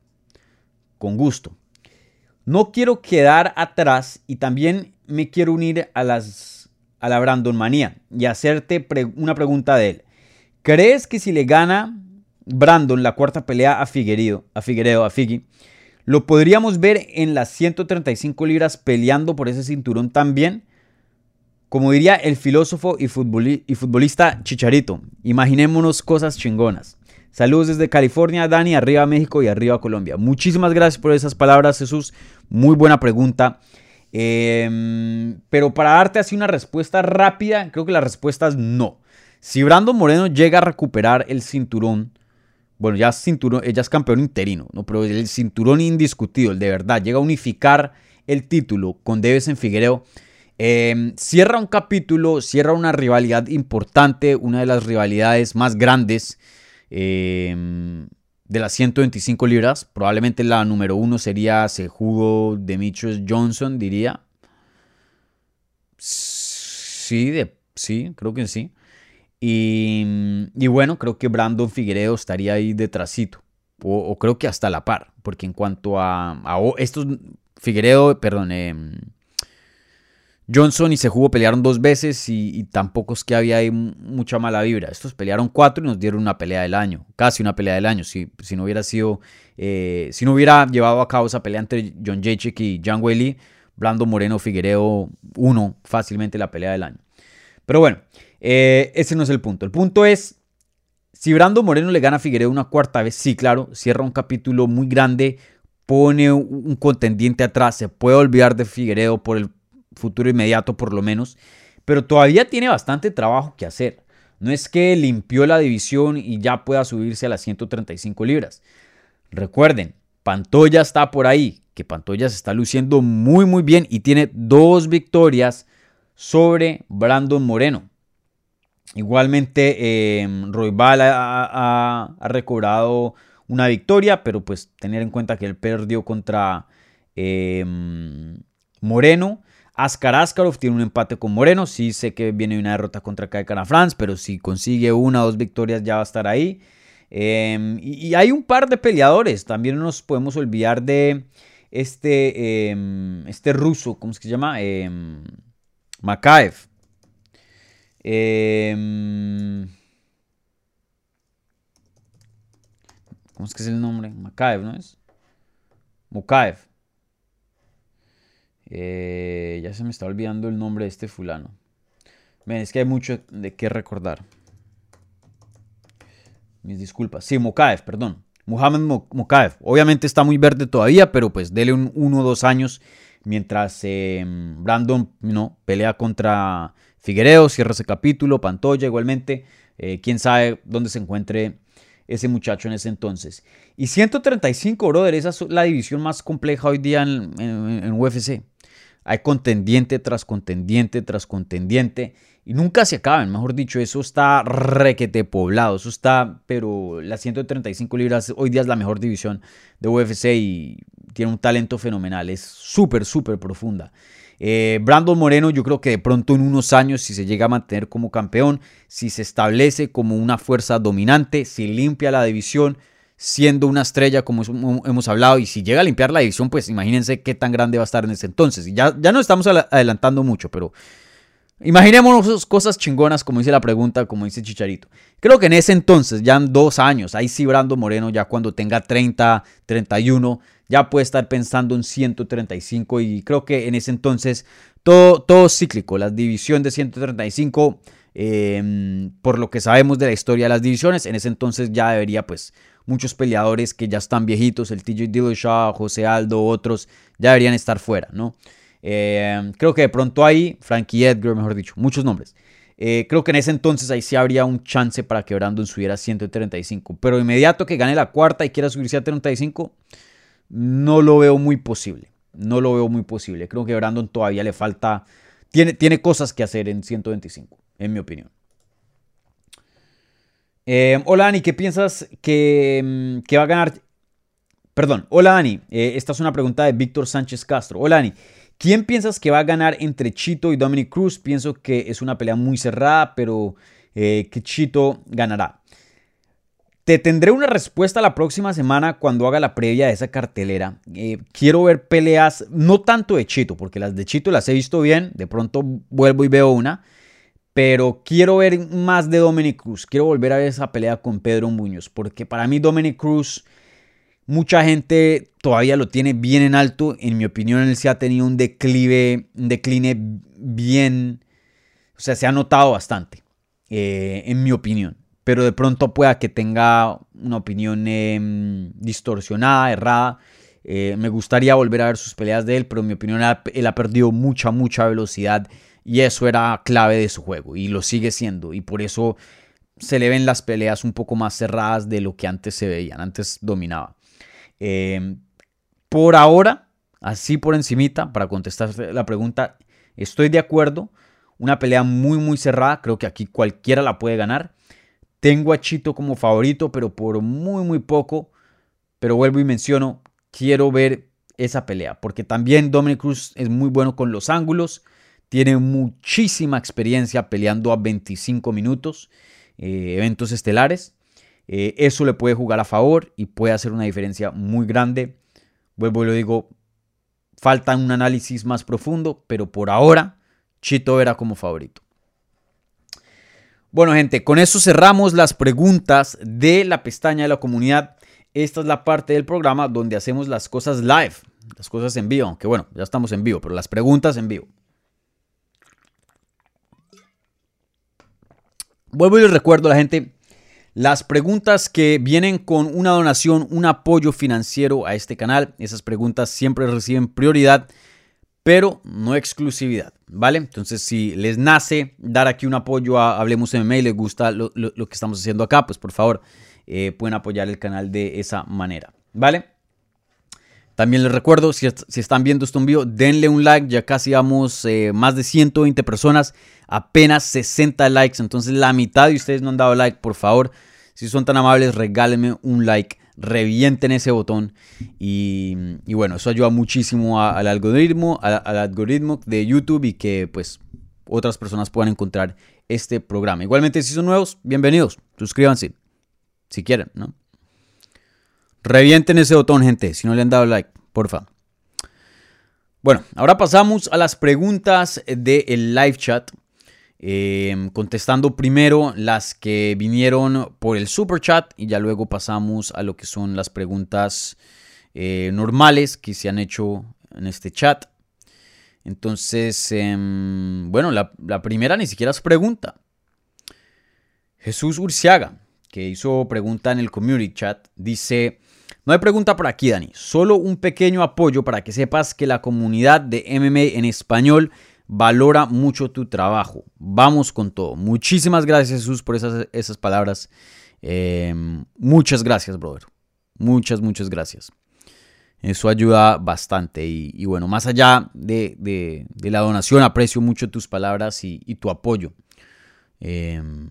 Con gusto. No quiero quedar atrás y también me quiero unir a, las, a la Brandon Manía y hacerte una pregunta de él. ¿Crees que si le gana Brandon la cuarta pelea a Figueredo, a Figueredo, a Figui, lo podríamos ver en las 135 libras peleando por ese cinturón también. Como diría el filósofo y, futbolista Chicharito, imaginémonos cosas chingonas. Saludos desde California, Dani, arriba México y arriba Colombia. Muchísimas gracias por esas palabras, Jesús. Muy buena pregunta. Em, pero para darte así una respuesta rápida, creo que la respuesta es no. Si Brando Moreno llega a recuperar el cinturón, bueno, ya, cinturón, ella es campeón interino, ¿no? pero el cinturón indiscutido, el de verdad, llega a unificar el título con Deves en Figuereo. Em, cierra un capítulo, cierra una rivalidad importante, una de las rivalidades más grandes em, de las 125 libras. Probablemente la número uno sería Sejudo Demetrius Johnson, diría. Sí, de, sí, creo que sí. Y, bueno, creo que Brandon Figueredo estaría ahí detrásito. O, creo que hasta la par. Porque en cuanto a, estos Figueredo, perdón, em, Johnson y Sejugo pelearon dos veces y, tampoco es que había ahí mucha mala vibra. Estos pelearon cuatro y nos dieron una pelea del año, casi una pelea del año. Si, si no hubiera sido, eh, si no hubiera llevado a cabo esa pelea entre John Jacek y Jan Whaley, Brandon Moreno Figueredo, uno, fácilmente la pelea del año. Pero bueno, eh, ese no es el punto. El punto es, si Brando Moreno le gana a una cuarta vez, sí, claro, cierra un capítulo muy grande, pone un contendiente atrás, se puede olvidar de Figueredo por el futuro inmediato por lo menos, pero todavía tiene bastante trabajo que hacer. No es que limpió la división y ya pueda subirse a las 135 libras. Recuerden, Pantoya está por ahí, que Pantoya se está luciendo muy muy bien y tiene dos victorias sobre Brandon Moreno. Igualmente, eh, Roybal ha, recobrado una victoria, pero pues tener en cuenta que él perdió contra em, Moreno. Askar Askarov tiene un empate con Moreno. Sí sé que viene una derrota contra Kaikara France, pero si consigue una o dos victorias ya va a estar ahí. Em, y, hay un par de peleadores. También no nos podemos olvidar de este, este ruso, ¿cómo es que se llama? Makaev. Em, ¿Cómo es que es el nombre? Makaev, ¿no es? Mukaev. Eh, ya se me está olvidando el nombre de este fulano. Es que hay mucho de qué recordar. Mis disculpas. Sí, Mukaev, perdón. Muhammad Mukaev. Obviamente está muy verde todavía, pero pues dele un uno o dos años mientras em, Brandon no, pelea contra Figuereo, cierra ese capítulo, Pantoya igualmente, eh, quién sabe dónde se encuentre ese muchacho en ese entonces. Y 135, brother, esa es la división más compleja hoy día en, UFC. Hay contendiente tras contendiente tras contendiente y nunca se acaban, mejor dicho, eso está requete poblado, eso está, pero las 135 libras hoy día es la mejor división de UFC y tiene un talento fenomenal, es súper, súper profunda. Eh, Brandon Moreno, yo creo que de pronto en unos años, si se llega a mantener como campeón, si se establece como una fuerza dominante, si limpia la división, siendo una estrella como hemos hablado, y si llega a limpiar la división, pues imagínense qué tan grande va a estar en ese entonces. Y ya, ya no estamos adelantando mucho, pero Imaginémonos cosas chingonas, como dice la pregunta, como dice Chicharito. Creo que en ese entonces, ya en dos años, ahí sí Brando Moreno, ya cuando tenga 30, 31, ya puede estar pensando en 135 y creo que en ese entonces todo, todo cíclico, la división de 135 Em, por lo que sabemos de la historia de las divisiones, en ese entonces ya debería, pues, muchos peleadores que ya están viejitos, el TJ Dillashaw, José Aldo, otros, ya deberían estar fuera, ¿no? Em, creo que de pronto ahí, Frankie Edgar, mejor dicho, muchos nombres. Eh, creo que en ese entonces ahí sí habría un chance para que Brandon subiera a 135. Pero inmediato que gane la cuarta y quiera subirse a 35, no lo veo muy posible. No lo veo muy posible. Creo que Brandon todavía le falta. Tiene, tiene cosas que hacer en 125 en mi opinión. Eh, hola Ani, ¿qué piensas que, mm, que, va a ganar? Perdón, hola Ani, eh, esta es una pregunta de Víctor Sánchez Castro. Hola Ani, ¿quién piensas que va a ganar entre Chito y Dominic Cruz? Pienso que es una pelea muy cerrada, pero eh, que Chito ganará. Te tendré una respuesta la próxima semana cuando haga la previa de esa cartelera. quiero ver peleas, no tanto de Chito, porque las de Chito las he visto bien. De pronto vuelvo y veo una. Pero quiero ver más de Dominic Cruz. Quiero volver a ver esa pelea con Pedro Muñoz. Porque para mí Dominic Cruz, mucha gente todavía lo tiene bien en alto. En mi opinión, él se ha tenido un declive, un decline bien... O sea, se ha notado bastante. Eh, en mi opinión. Pero de pronto pueda que tenga una opinión em, distorsionada, errada. Eh, me gustaría volver a ver sus peleas de él, pero en mi opinión él ha perdido mucha, mucha velocidad y eso era clave de su juego y lo sigue siendo. Y por eso se le ven las peleas un poco más cerradas de lo que antes se veían. Antes dominaba. Em, por ahora, así por encimita, para contestar la pregunta, estoy de acuerdo. Una pelea muy, muy cerrada. Creo que aquí cualquiera la puede ganar. Tengo a Chito como favorito, pero por muy, muy poco. Pero vuelvo y menciono, quiero ver esa pelea. Porque también Dominic Cruz es muy bueno con los ángulos. Tiene muchísima experiencia peleando a 25 minutos, eh, eventos estelares. Eh, eso le puede jugar a favor y puede hacer una diferencia muy grande. Vuelvo y lo digo, falta un análisis más profundo, pero por ahora Chito Vera como favorito. Bueno, gente, con eso cerramos las preguntas de la pestaña de la comunidad. Esta es la parte del programa donde hacemos las cosas live, las cosas en vivo, aunque bueno, ya estamos en vivo, pero las preguntas en vivo. Vuelvo y les recuerdo a la gente las preguntas que vienen con una donación, un apoyo financiero a este canal. Esas preguntas siempre reciben prioridad, pero no exclusividad, ¿vale? Entonces, si les nace dar aquí un apoyo a Hablemos MMA y les gusta lo, que estamos haciendo acá, pues por favor eh, pueden apoyar el canal de esa manera, ¿vale? También les recuerdo, si, están viendo esto en vivo, denle un like, ya casi vamos eh, más de 120 personas, apenas 60 likes, entonces la mitad de ustedes no han dado like, por favor, si son tan amables, regálenme un like, revienten ese botón y, bueno, eso ayuda muchísimo al algoritmo, al, algoritmo de YouTube y que pues otras personas puedan encontrar este programa. Igualmente, si son nuevos, bienvenidos, suscríbanse, si quieren, ¿no? Revienten ese botón, gente, si no le han dado like, porfa. Bueno, ahora pasamos a las preguntas del live chat. Em, contestando primero las que vinieron por el super chat y ya luego pasamos a lo que son las preguntas eh, normales que se han hecho en este chat. Entonces, em, bueno, la, la, primera ni siquiera es pregunta. Jesús Urciaga, que hizo pregunta en el community chat, dice, no hay pregunta por aquí, Dani. Solo un pequeño apoyo para que sepas que la comunidad de MMA en español valora mucho tu trabajo. Vamos con todo. Muchísimas gracias, Jesús, por esas, esas palabras. Em, muchas gracias, brother. Muchas, muchas gracias. Eso ayuda bastante. Y, bueno, más allá de, la donación, aprecio mucho tus palabras y, tu apoyo. Em,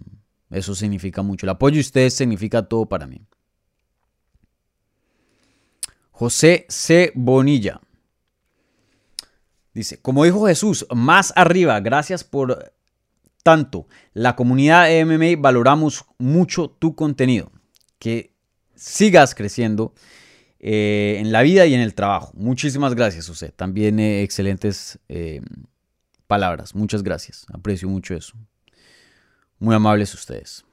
eso significa mucho. El apoyo de ustedes significa todo para mí. José C. Bonilla. Dice, como dijo Jesús, más arriba, gracias por tanto. La comunidad de MMA valoramos mucho tu contenido. Que sigas creciendo eh, en la vida y en el trabajo. Muchísimas gracias, José. También eh, excelentes eh, palabras. Muchas gracias. Aprecio mucho eso. Muy amables ustedes.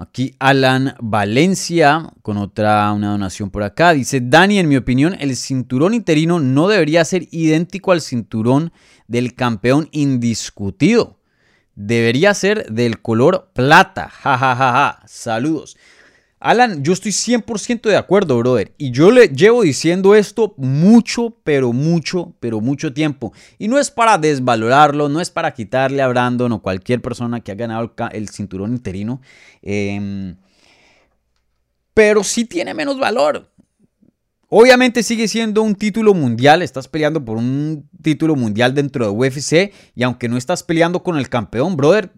Aquí Alan Valencia con otra una donación por acá. Dice, Dani, en mi opinión, el cinturón interino no debería ser idéntico al cinturón del campeón indiscutido. Debería ser del color plata. Ja, ja, ja, ja. Saludos. Alan, yo estoy 100% de acuerdo, brother. Y yo le llevo diciendo esto mucho, pero mucho, pero mucho tiempo. Y no es para desvalorarlo, no es para quitarle a Brandon o cualquier persona que ha ganado el, cinturón interino. Em, pero sí tiene menos valor. Obviamente sigue siendo un título mundial, estás peleando por un título mundial dentro de UFC y aunque no estás peleando con el campeón, brother,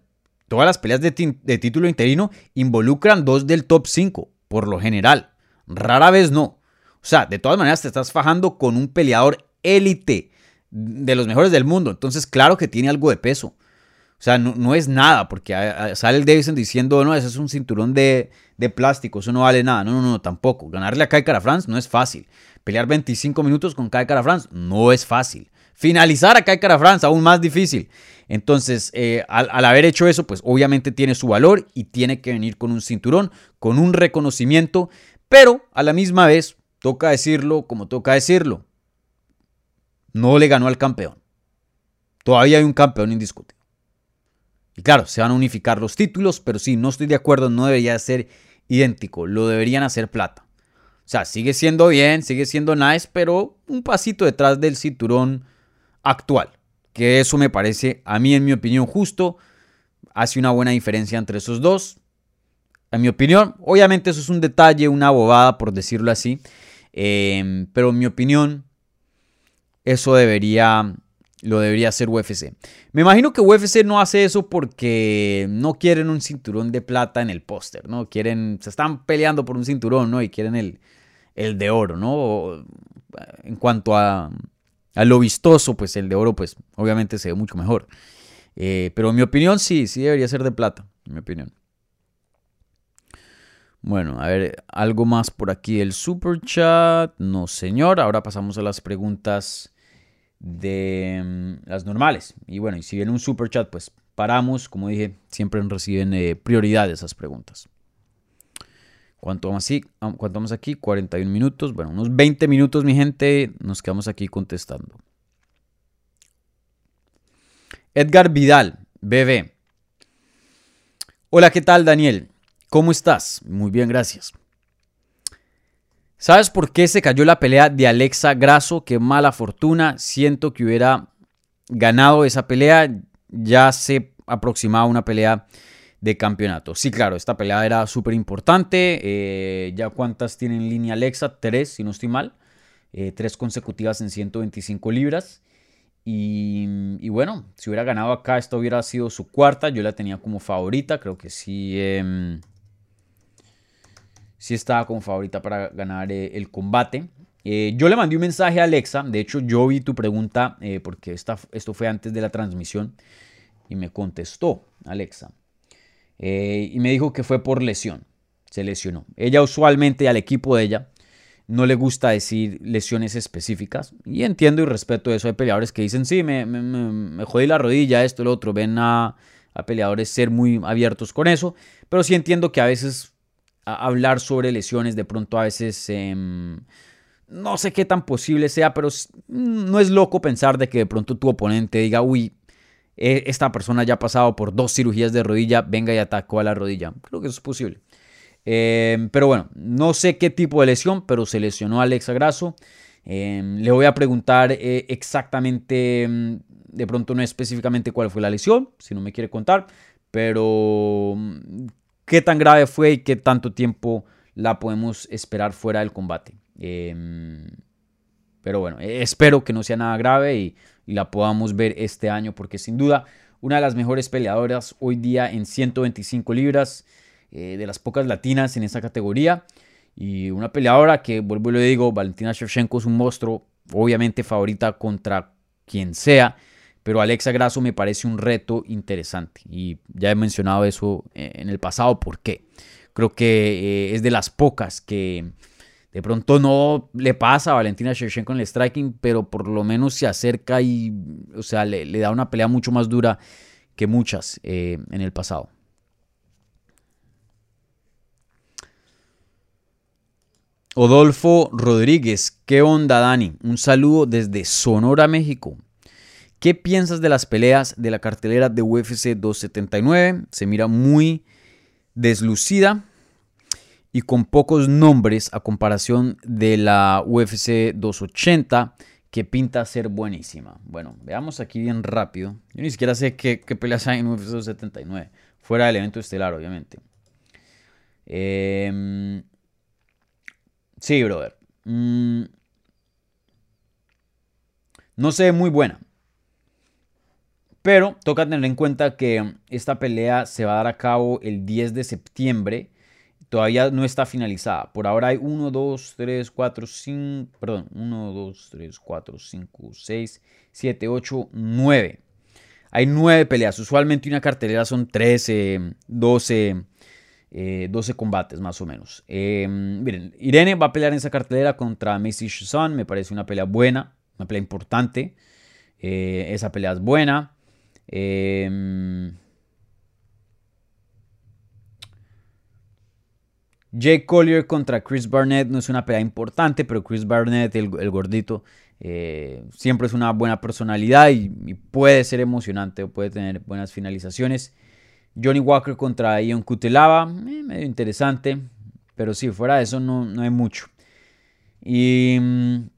Todas las peleas de, título interino involucran dos del top 5, por lo general. Rara vez no. O sea, de todas maneras te estás fajando con un peleador élite de los mejores del mundo. Entonces, claro que tiene algo de peso. O sea, no, es nada, porque sale el Davidson diciendo, no, ese es un cinturón de, plástico, eso no vale nada. No, no, no, tampoco. Ganarle a Kai Cara France no es fácil. Pelear 25 minutos con Kai Cara France no es fácil. Finalizar a Kai Cara France aún más difícil. Entonces, eh, al, haber hecho eso, pues obviamente tiene su valor y tiene que venir con un cinturón, con un reconocimiento, pero a la misma vez, toca decirlo como toca decirlo, no le ganó al campeón. Todavía hay un campeón indiscutible. Y claro, se van a unificar los títulos, pero sí, no estoy de acuerdo, no debería ser idéntico, lo deberían hacer plata. O sea, sigue siendo bien, sigue siendo nice, pero un pasito detrás del cinturón actual que eso me parece, a mí en mi opinión, justo. Hace una buena diferencia entre esos dos. En mi opinión, obviamente eso es un detalle, una bobada, por decirlo así. Em, pero en mi opinión, eso debería, lo debería hacer UFC. Me imagino que UFC no hace eso porque no quieren un cinturón de plata en el póster, ¿no? Quieren, se están peleando por un cinturón, ¿no? Y quieren el, el de oro, ¿no? En cuanto a, a lo vistoso, pues el de oro, pues obviamente se ve mucho mejor. Eh, pero en mi opinión, sí, sí debería ser de plata, en mi opinión. Bueno, a ver, algo más por aquí el super chat. No, señor. Ahora pasamos a las preguntas de mm, las normales. Y bueno, y si viene un super chat, pues paramos. Como dije, siempre reciben eh, prioridad esas preguntas. ¿Cuánto vamos, aquí? Ah, ¿Cuánto vamos aquí? 41 minutos. Bueno, unos 20 minutos, mi gente. Nos quedamos aquí contestando. Edgar Vidal, bebé. Hola, ¿qué tal, Daniel? ¿Cómo estás? Muy bien, gracias. ¿Sabes por qué se cayó la pelea de Alexa Grasso? Qué mala fortuna. Siento que hubiera ganado esa pelea. Ya se aproximaba una pelea de campeonato. Sí, claro, esta pelea era súper importante. Eh, ya cuántas tiene en línea Alexa, tres, si no estoy mal. Eh, tres consecutivas en 125 libras. Y, bueno, si hubiera ganado acá, esta hubiera sido su cuarta. Yo la tenía como favorita. Creo que sí, em, sí estaba como favorita para ganar eh, el combate. yo le mandé un mensaje a Alexa. De hecho, yo vi tu pregunta porque esta, esto fue antes de la transmisión. Y me contestó Alexa. Eh, y me dijo que fue por lesión. Se lesionó. Ella usualmente al equipo de ella no le gusta decir lesiones específicas. Y entiendo y respeto eso. Hay peleadores que dicen, sí, me, me, jodí la rodilla, esto, lo otro. Ven a, peleadores ser muy abiertos con eso. Pero sí entiendo que a veces hablar sobre lesiones de pronto a veces... Em, no sé qué tan posible sea, pero no es loco pensar de que de pronto tu oponente diga, uy, esta persona ya ha pasado por dos cirugías de rodilla, venga y atacó a la rodilla. Creo que eso es posible. Em, pero bueno, no sé qué tipo de lesión, pero se lesionó a Alexa Grasso. Em, le voy a preguntar eh, exactamente, em, de pronto no específicamente cuál fue la lesión, si no me quiere contar, pero qué tan grave fue y qué tanto tiempo la podemos esperar fuera del combate. pero bueno, espero que no sea nada grave y y la podamos ver este año porque sin duda una de las mejores peleadoras hoy día en 125 libras, eh, de las pocas latinas en esa categoría y una peleadora que, vuelvo y le digo, Valentina Shevchenko es un monstruo, obviamente favorita contra quien sea, pero Alexa Grasso me parece un reto interesante y ya he mencionado eso eh, en el pasado, ¿por qué? Creo que eh, es de las pocas que de pronto no le pasa a Valentina Shevchenko en el striking, pero por lo menos se acerca y, o sea, le, da una pelea mucho más dura que muchas eh, en el pasado. Odolfo Rodríguez, ¿qué onda Dani? Un saludo desde Sonora, México. ¿Qué piensas de las peleas de la cartelera de UFC 279? Se mira muy deslucida y con pocos nombres a comparación de la UFC 280 que pinta ser buenísima. Bueno, veamos aquí bien rápido. Yo ni siquiera sé qué, peleas hay en UFC 279, fuera del evento estelar, obviamente. Em, sí, brother. Mm, no sé, muy buena. Pero toca tener en cuenta que esta pelea se va a dar a cabo el 10 de septiembre todavía no está finalizada. Por ahora hay 1, 2, 3, 4, 5, perdón, 1, 2, 3, 4, 5, 6, 7, 8, 9. Hay 9 peleas. Usualmente una cartelera son 13, 12, eh, 12 combates más o menos. Eh, miren, Irene va a pelear en esa cartelera contra Macy Shazan. Me parece una pelea buena, una pelea importante. Eh, esa pelea es buena. Eh, Jake Collier contra Chris Barnett no es una pelea importante, pero Chris Barnett, el, gordito, eh, siempre es una buena personalidad y, puede ser emocionante o puede tener buenas finalizaciones. Johnny Walker contra Ion Kutelava, eh, medio interesante, pero sí, fuera de eso no, no hay mucho. Y,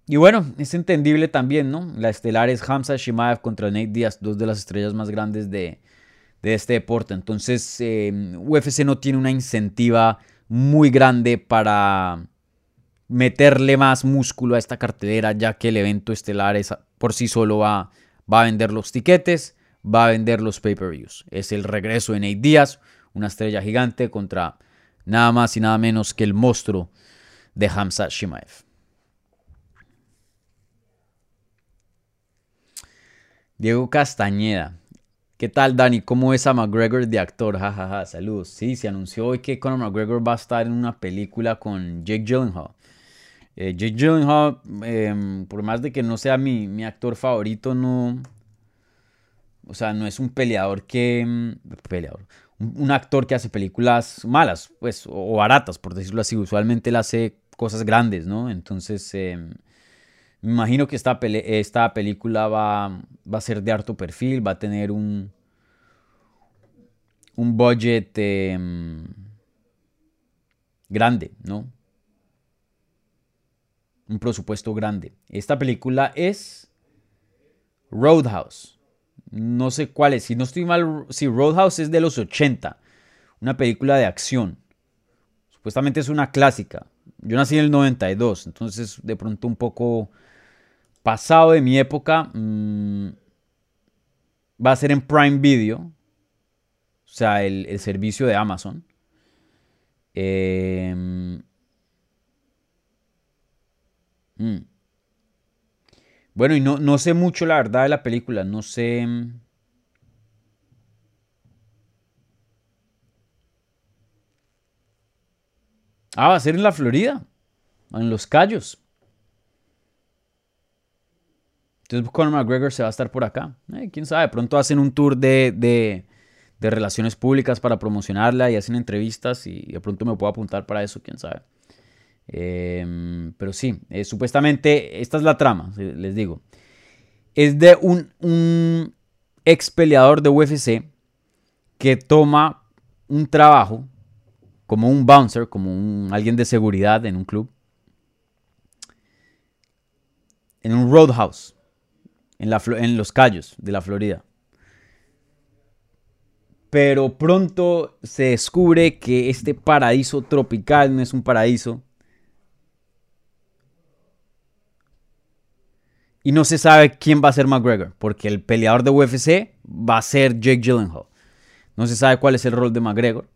y, bueno, es entendible también, ¿no? La estelar es Hamza Shimaev contra Nate Diaz, dos de las estrellas más grandes de, este deporte. Entonces, eh, UFC no tiene una incentiva muy grande para meterle más músculo a esta cartelera, ya que el evento estelar por sí solo va, va a vender los tiquetes, va a vender los pay-per-views. Es el regreso de Nate Díaz, una estrella gigante contra nada más y nada menos que el monstruo de Hamza Shimaev. Diego Castañeda. ¿Qué tal, Dani? ¿Cómo es a McGregor de actor? Jajaja, ja, ja. saludos. Sí, se anunció hoy que Conor McGregor va a estar en una película con Jake Gyllenhaal. Eh, Jake Gyllenhaal, em, por más de que no sea mi, actor favorito, no... O sea, no es un peleador que... Em, peleador. Un, actor que hace películas malas, pues, o, baratas, por decirlo así. Usualmente él hace cosas grandes, ¿no? Entonces... Em, me imagino que esta, esta película va, va, a ser de harto perfil, va a tener un, un budget em, grande, ¿no? Un presupuesto grande. Esta película es Roadhouse. No sé cuál es. Si no estoy mal, si Roadhouse es de los 80. Una película de acción. Supuestamente es una clásica. Yo nací en el 92, entonces de pronto un poco pasado de mi época. Mm, va a ser en Prime Video. O sea, el, servicio de Amazon. Em, mm. Bueno, y no, no, sé mucho la verdad de la película. No sé. Mm. Ah, va a ser en la Florida. En Los Cayos. Entonces Conor McGregor se va a estar por acá. Eh, quién sabe, pronto hacen un tour de, de, relaciones públicas para promocionarla y hacen entrevistas y de pronto me puedo apuntar para eso, quién sabe. Em, pero sí, eh, supuestamente esta es la trama, les digo. Es de un, un ex peleador de UFC que toma un trabajo como un bouncer, como un, alguien de seguridad en un club, en un roadhouse en, los Cayos de la Florida. Pero pronto se descubre que este paraíso tropical no es un paraíso. Y no se sabe quién va a ser McGregor, porque el peleador de UFC va a ser Jake Gyllenhaal. No se sabe cuál es el rol de McGregor.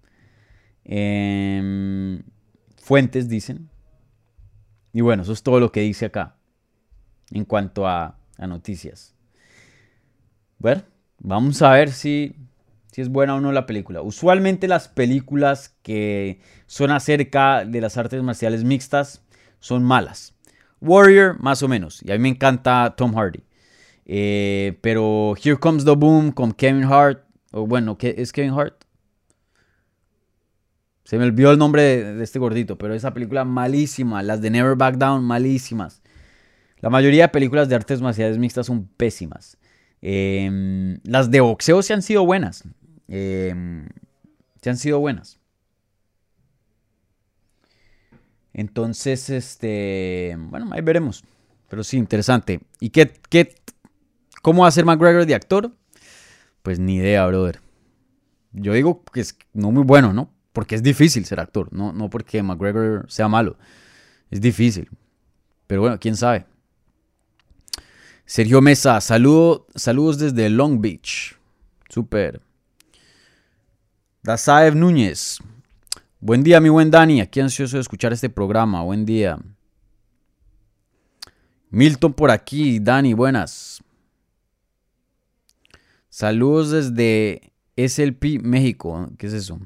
Em, fuentes dicen. Y bueno, eso es todo lo que dice acá en cuanto a a noticias. Bueno, vamos a ver si, si es buena o no la película. Usualmente las películas que son acerca de las artes marciales mixtas son malas. Warrior, más o menos. Y a mí me encanta Tom Hardy. Eh, pero Here Comes the Boom con Kevin Hart. O bueno, ¿qué es Kevin Hart? Se me olvidó el nombre de, de, este gordito, pero esa película malísima. Las de Never Back Down, malísimas. La mayoría de películas de artes marciales mixtas son pésimas. Em, las de boxeo se han sido buenas. Em, se han sido buenas. Entonces, este, bueno, ahí veremos. Pero sí, interesante. ¿Y qué, qué, cómo va a ser McGregor de actor? Pues ni idea, brother. Yo digo que es no muy bueno, ¿no? Porque es difícil ser actor, no, no porque McGregor sea malo. Es difícil. Pero bueno, quién sabe. Sergio Mesa, saludo, saludos desde Long Beach. Super. Dasaev Núñez. Buen día, mi buen Dani. Aquí ansioso de escuchar este programa. Buen día. Milton por aquí. Dani, buenas. Saludos desde SLP México. ¿Qué es eso?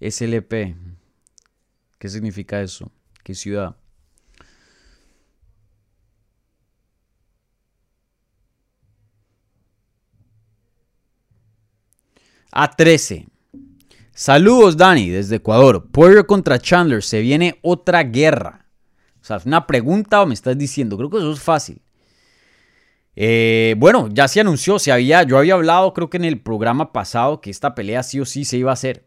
SLP. ¿Qué significa eso? ¿Qué ciudad? A13. Saludos, Dani, desde Ecuador. Poirier contra Chandler. Se viene otra guerra. O sea, una pregunta o me estás diciendo. Creo que eso es fácil. Eh, bueno, ya se anunció, se había, yo había hablado creo que en el programa pasado que esta pelea sí o sí se iba a hacer.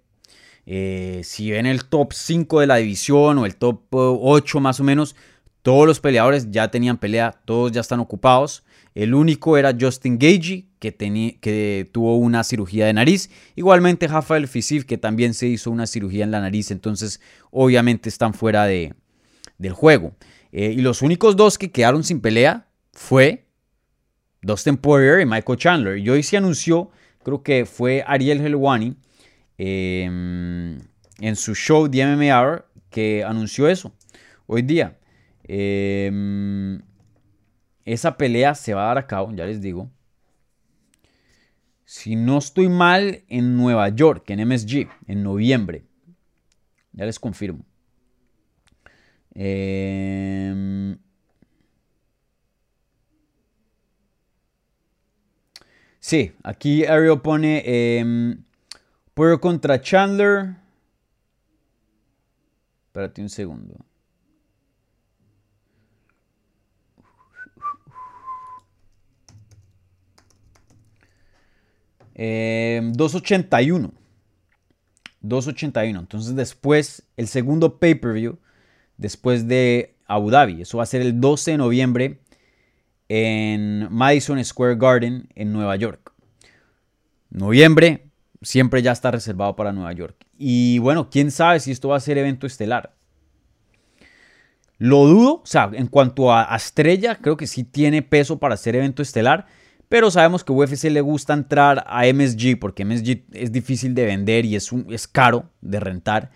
Eh, si ven el top 5 de la división o el top 8 eh, más o menos, todos los peleadores ya tenían pelea, todos ya están ocupados. El único era Justin Gagey, que, que tuvo una cirugía de nariz. Igualmente Rafael Fisif, que también se hizo una cirugía en la nariz. Entonces, obviamente están fuera de, del juego. y los únicos dos que quedaron sin pelea fue Dustin Poirier y Michael Chandler. Y hoy se anunció, creo que fue Ariel Helwani, em, en su show MMA Hour, que anunció eso hoy día. Em, esa pelea se va a dar a cabo, ya les digo. Si no estoy mal, en Nueva York, en MSG, en noviembre. Ya les confirmo. Eh, Sí, aquí Ariel pone eh, contra Chandler. Espérate un segundo. Eh, 281. 281. Entonces después, el segundo pay-per-view, después de Abu Dhabi. Eso va a ser el 12 de noviembre en Madison Square Garden en Nueva York. Noviembre siempre ya está reservado para Nueva York. Y bueno, quién sabe si esto va a ser evento estelar. Lo dudo, o sea, en cuanto a, estrella, creo que sí tiene peso para ser evento estelar. Pero sabemos que UFC le gusta entrar a MSG porque MSG es difícil de vender y es, un, es caro de rentar.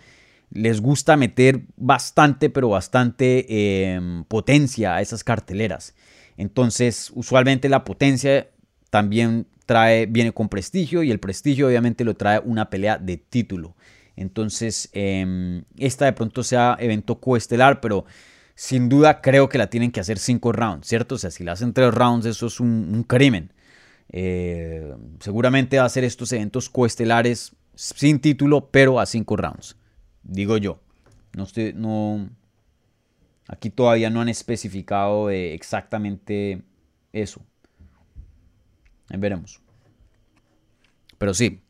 Les gusta meter bastante, pero bastante em, potencia a esas carteleras. Entonces, usualmente la potencia también trae, viene con prestigio y el prestigio obviamente lo trae una pelea de título. Entonces, em, esta de pronto sea evento coestelar, pero sin duda creo que la tienen que hacer cinco rounds, ¿cierto? O sea, si la hacen tres rounds, eso es un, crimen. Eh, seguramente va a ser estos eventos coestelares sin título, pero a cinco rounds. Digo yo. No estoy, no, Aquí todavía no han especificado eh, exactamente eso. Ahí veremos. Pero sí,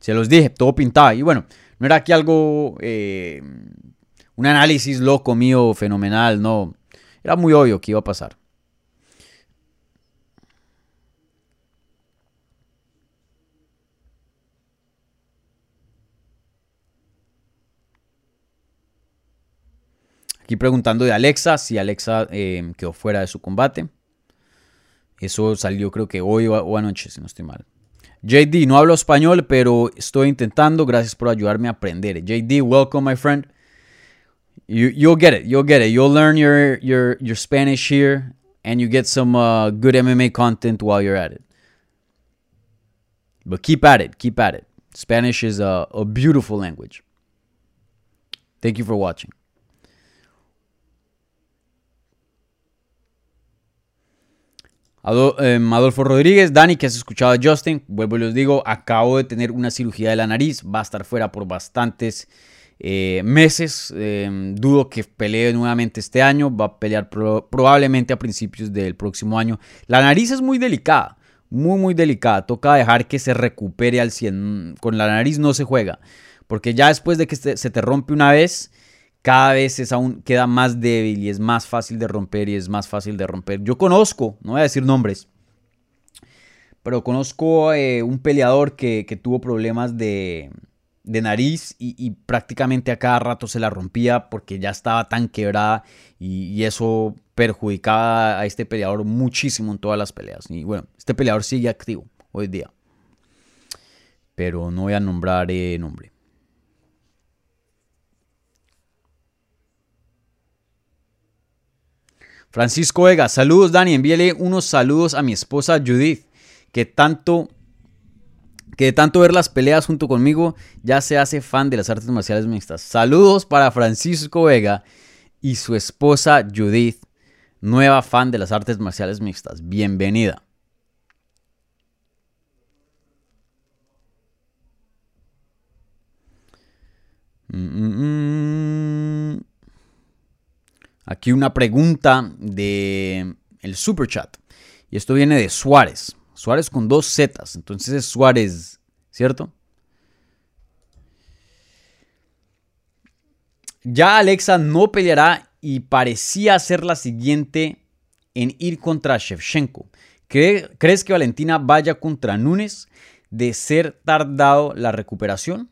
se los dije, todo pintaba. Y bueno, no era aquí algo, eh, un análisis loco mío, fenomenal, no. Era muy obvio que iba a pasar. Aquí preguntando de Alexa, si Alexa eh, quedó fuera de su combate. Eso salió creo que hoy o anoche, si no estoy mal. JD, no hablo español, pero estoy intentando. Gracias por ayudarme a aprender. JD, welcome, my friend. You, you'll get it. You'll get it. You'll learn your, your, your Spanish here, and you get some uh, good MMA content while you're at it. But keep at it. Keep at it. Spanish is a, a beautiful language. Thank you for watching. Adolfo Rodríguez, Dani, que has escuchado a Justin, vuelvo y les digo, acabo de tener una cirugía de la nariz, va a estar fuera por bastantes eh, meses. Eh, dudo que pelee nuevamente este año. Va a pelear probablemente a principios del próximo año. La nariz es muy delicada. Muy, muy delicada. Toca dejar que se recupere al 100. Con la nariz no se juega. Porque ya después de que se te rompe una vez, cada vez es aún, queda más débil y es más fácil de romper y es más fácil de romper. Yo conozco, no voy a decir nombres, pero conozco eh, un peleador que, tuvo problemas de, nariz y, prácticamente a cada rato se la rompía porque ya estaba tan quebrada y, eso perjudicaba a este peleador muchísimo en todas las peleas. Y bueno, este peleador sigue activo hoy día. Pero no voy a nombrar eh, nombre. Francisco Vega, saludos Dani, envíele unos saludos a mi esposa Judith, que tanto que de tanto ver las peleas junto conmigo ya se hace fan de las artes marciales mixtas. Saludos para Francisco Vega y su esposa Judith, nueva fan de las artes marciales mixtas. Bienvenida. Mm, mm, mm. Aquí una pregunta de el super chat. Y esto viene de Suárez. Suárez con dos Zetas. Entonces es Suárez, ¿cierto? Ya Alexa no peleará y parecía ser la siguiente en ir contra Shevchenko. ¿Crees que Valentina vaya contra Núñez de ser tardado la recuperación?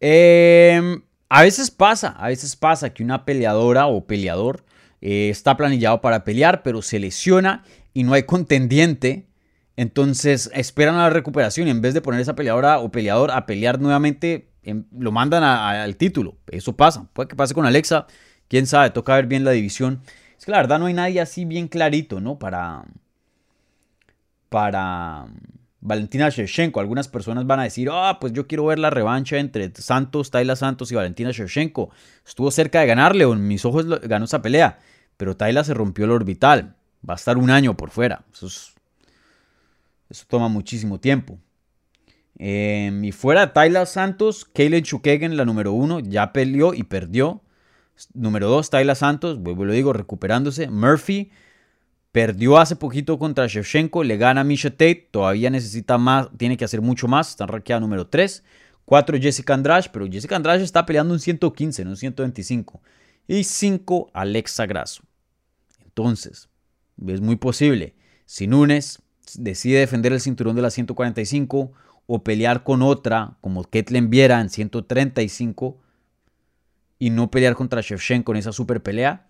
Eh, a veces pasa, a veces pasa que una peleadora o peleador eh, está planillado para pelear, pero se lesiona y no hay contendiente. Entonces esperan a la recuperación y en vez de poner esa peleadora o peleador a pelear nuevamente, em, lo mandan al título. Eso pasa. Puede que pase con Alexa. Quién sabe, toca ver bien la división. Es que la verdad no hay nadie así bien clarito, ¿no? Para. Para Valentina Shevchenko. Algunas personas van a decir, ah, pues yo quiero ver la revancha entre Santos, Tayla Santos y Valentina Shevchenko. Estuvo cerca de ganarle, en mis ojos ganó esa pelea, pero Tayla se rompió el orbital. Va a estar un año por fuera. Eso, toma muchísimo tiempo. Em, y fuera Tayla Santos, Kaylin Chukegen, la número uno, ya peleó y perdió. Número dos, Tayla Santos, vuelvo lo digo, recuperándose. Murphy, Perdió hace poquito contra Shevchenko, le gana Misha Tate, todavía necesita más, tiene que hacer mucho más, está rankeada número 3. 4 Jessica Andrade, pero Jessica Andrade está peleando un 115, no un 125. Y 5 Alexa Grasso. Entonces, es muy posible, si Nunes decide defender el cinturón de la 145 o pelear con otra, como Ketlen Viera en 135, y no pelear contra Shevchenko en esa super pelea,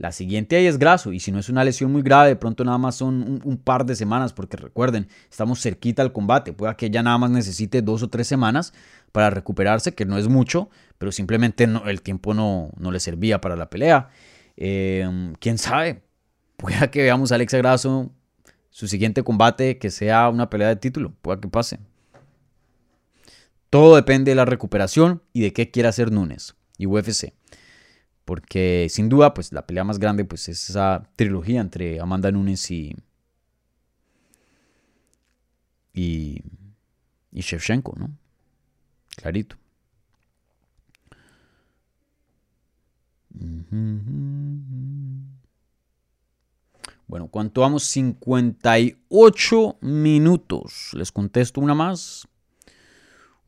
la siguiente ahí es graso y si no es una lesión muy grave, de pronto nada más son un, par de semanas, porque recuerden, estamos cerquita al combate. Puede que ella nada más necesite dos o tres semanas para recuperarse, que no es mucho, pero simplemente el tiempo no, no, le servía para la pelea. Em, ¿Quién sabe? Puede que veamos a Alexa Grasso su siguiente combate que sea una pelea de título. Puede que pase. Todo depende de la recuperación y de qué quiera hacer Nunes y UFC. Porque sin duda, pues la pelea más grande pues, es esa trilogía entre Amanda Nunes y, y, y Shevchenko, ¿no? Clarito. Bueno, ¿cuánto vamos? 58 minutos. Les contesto una más.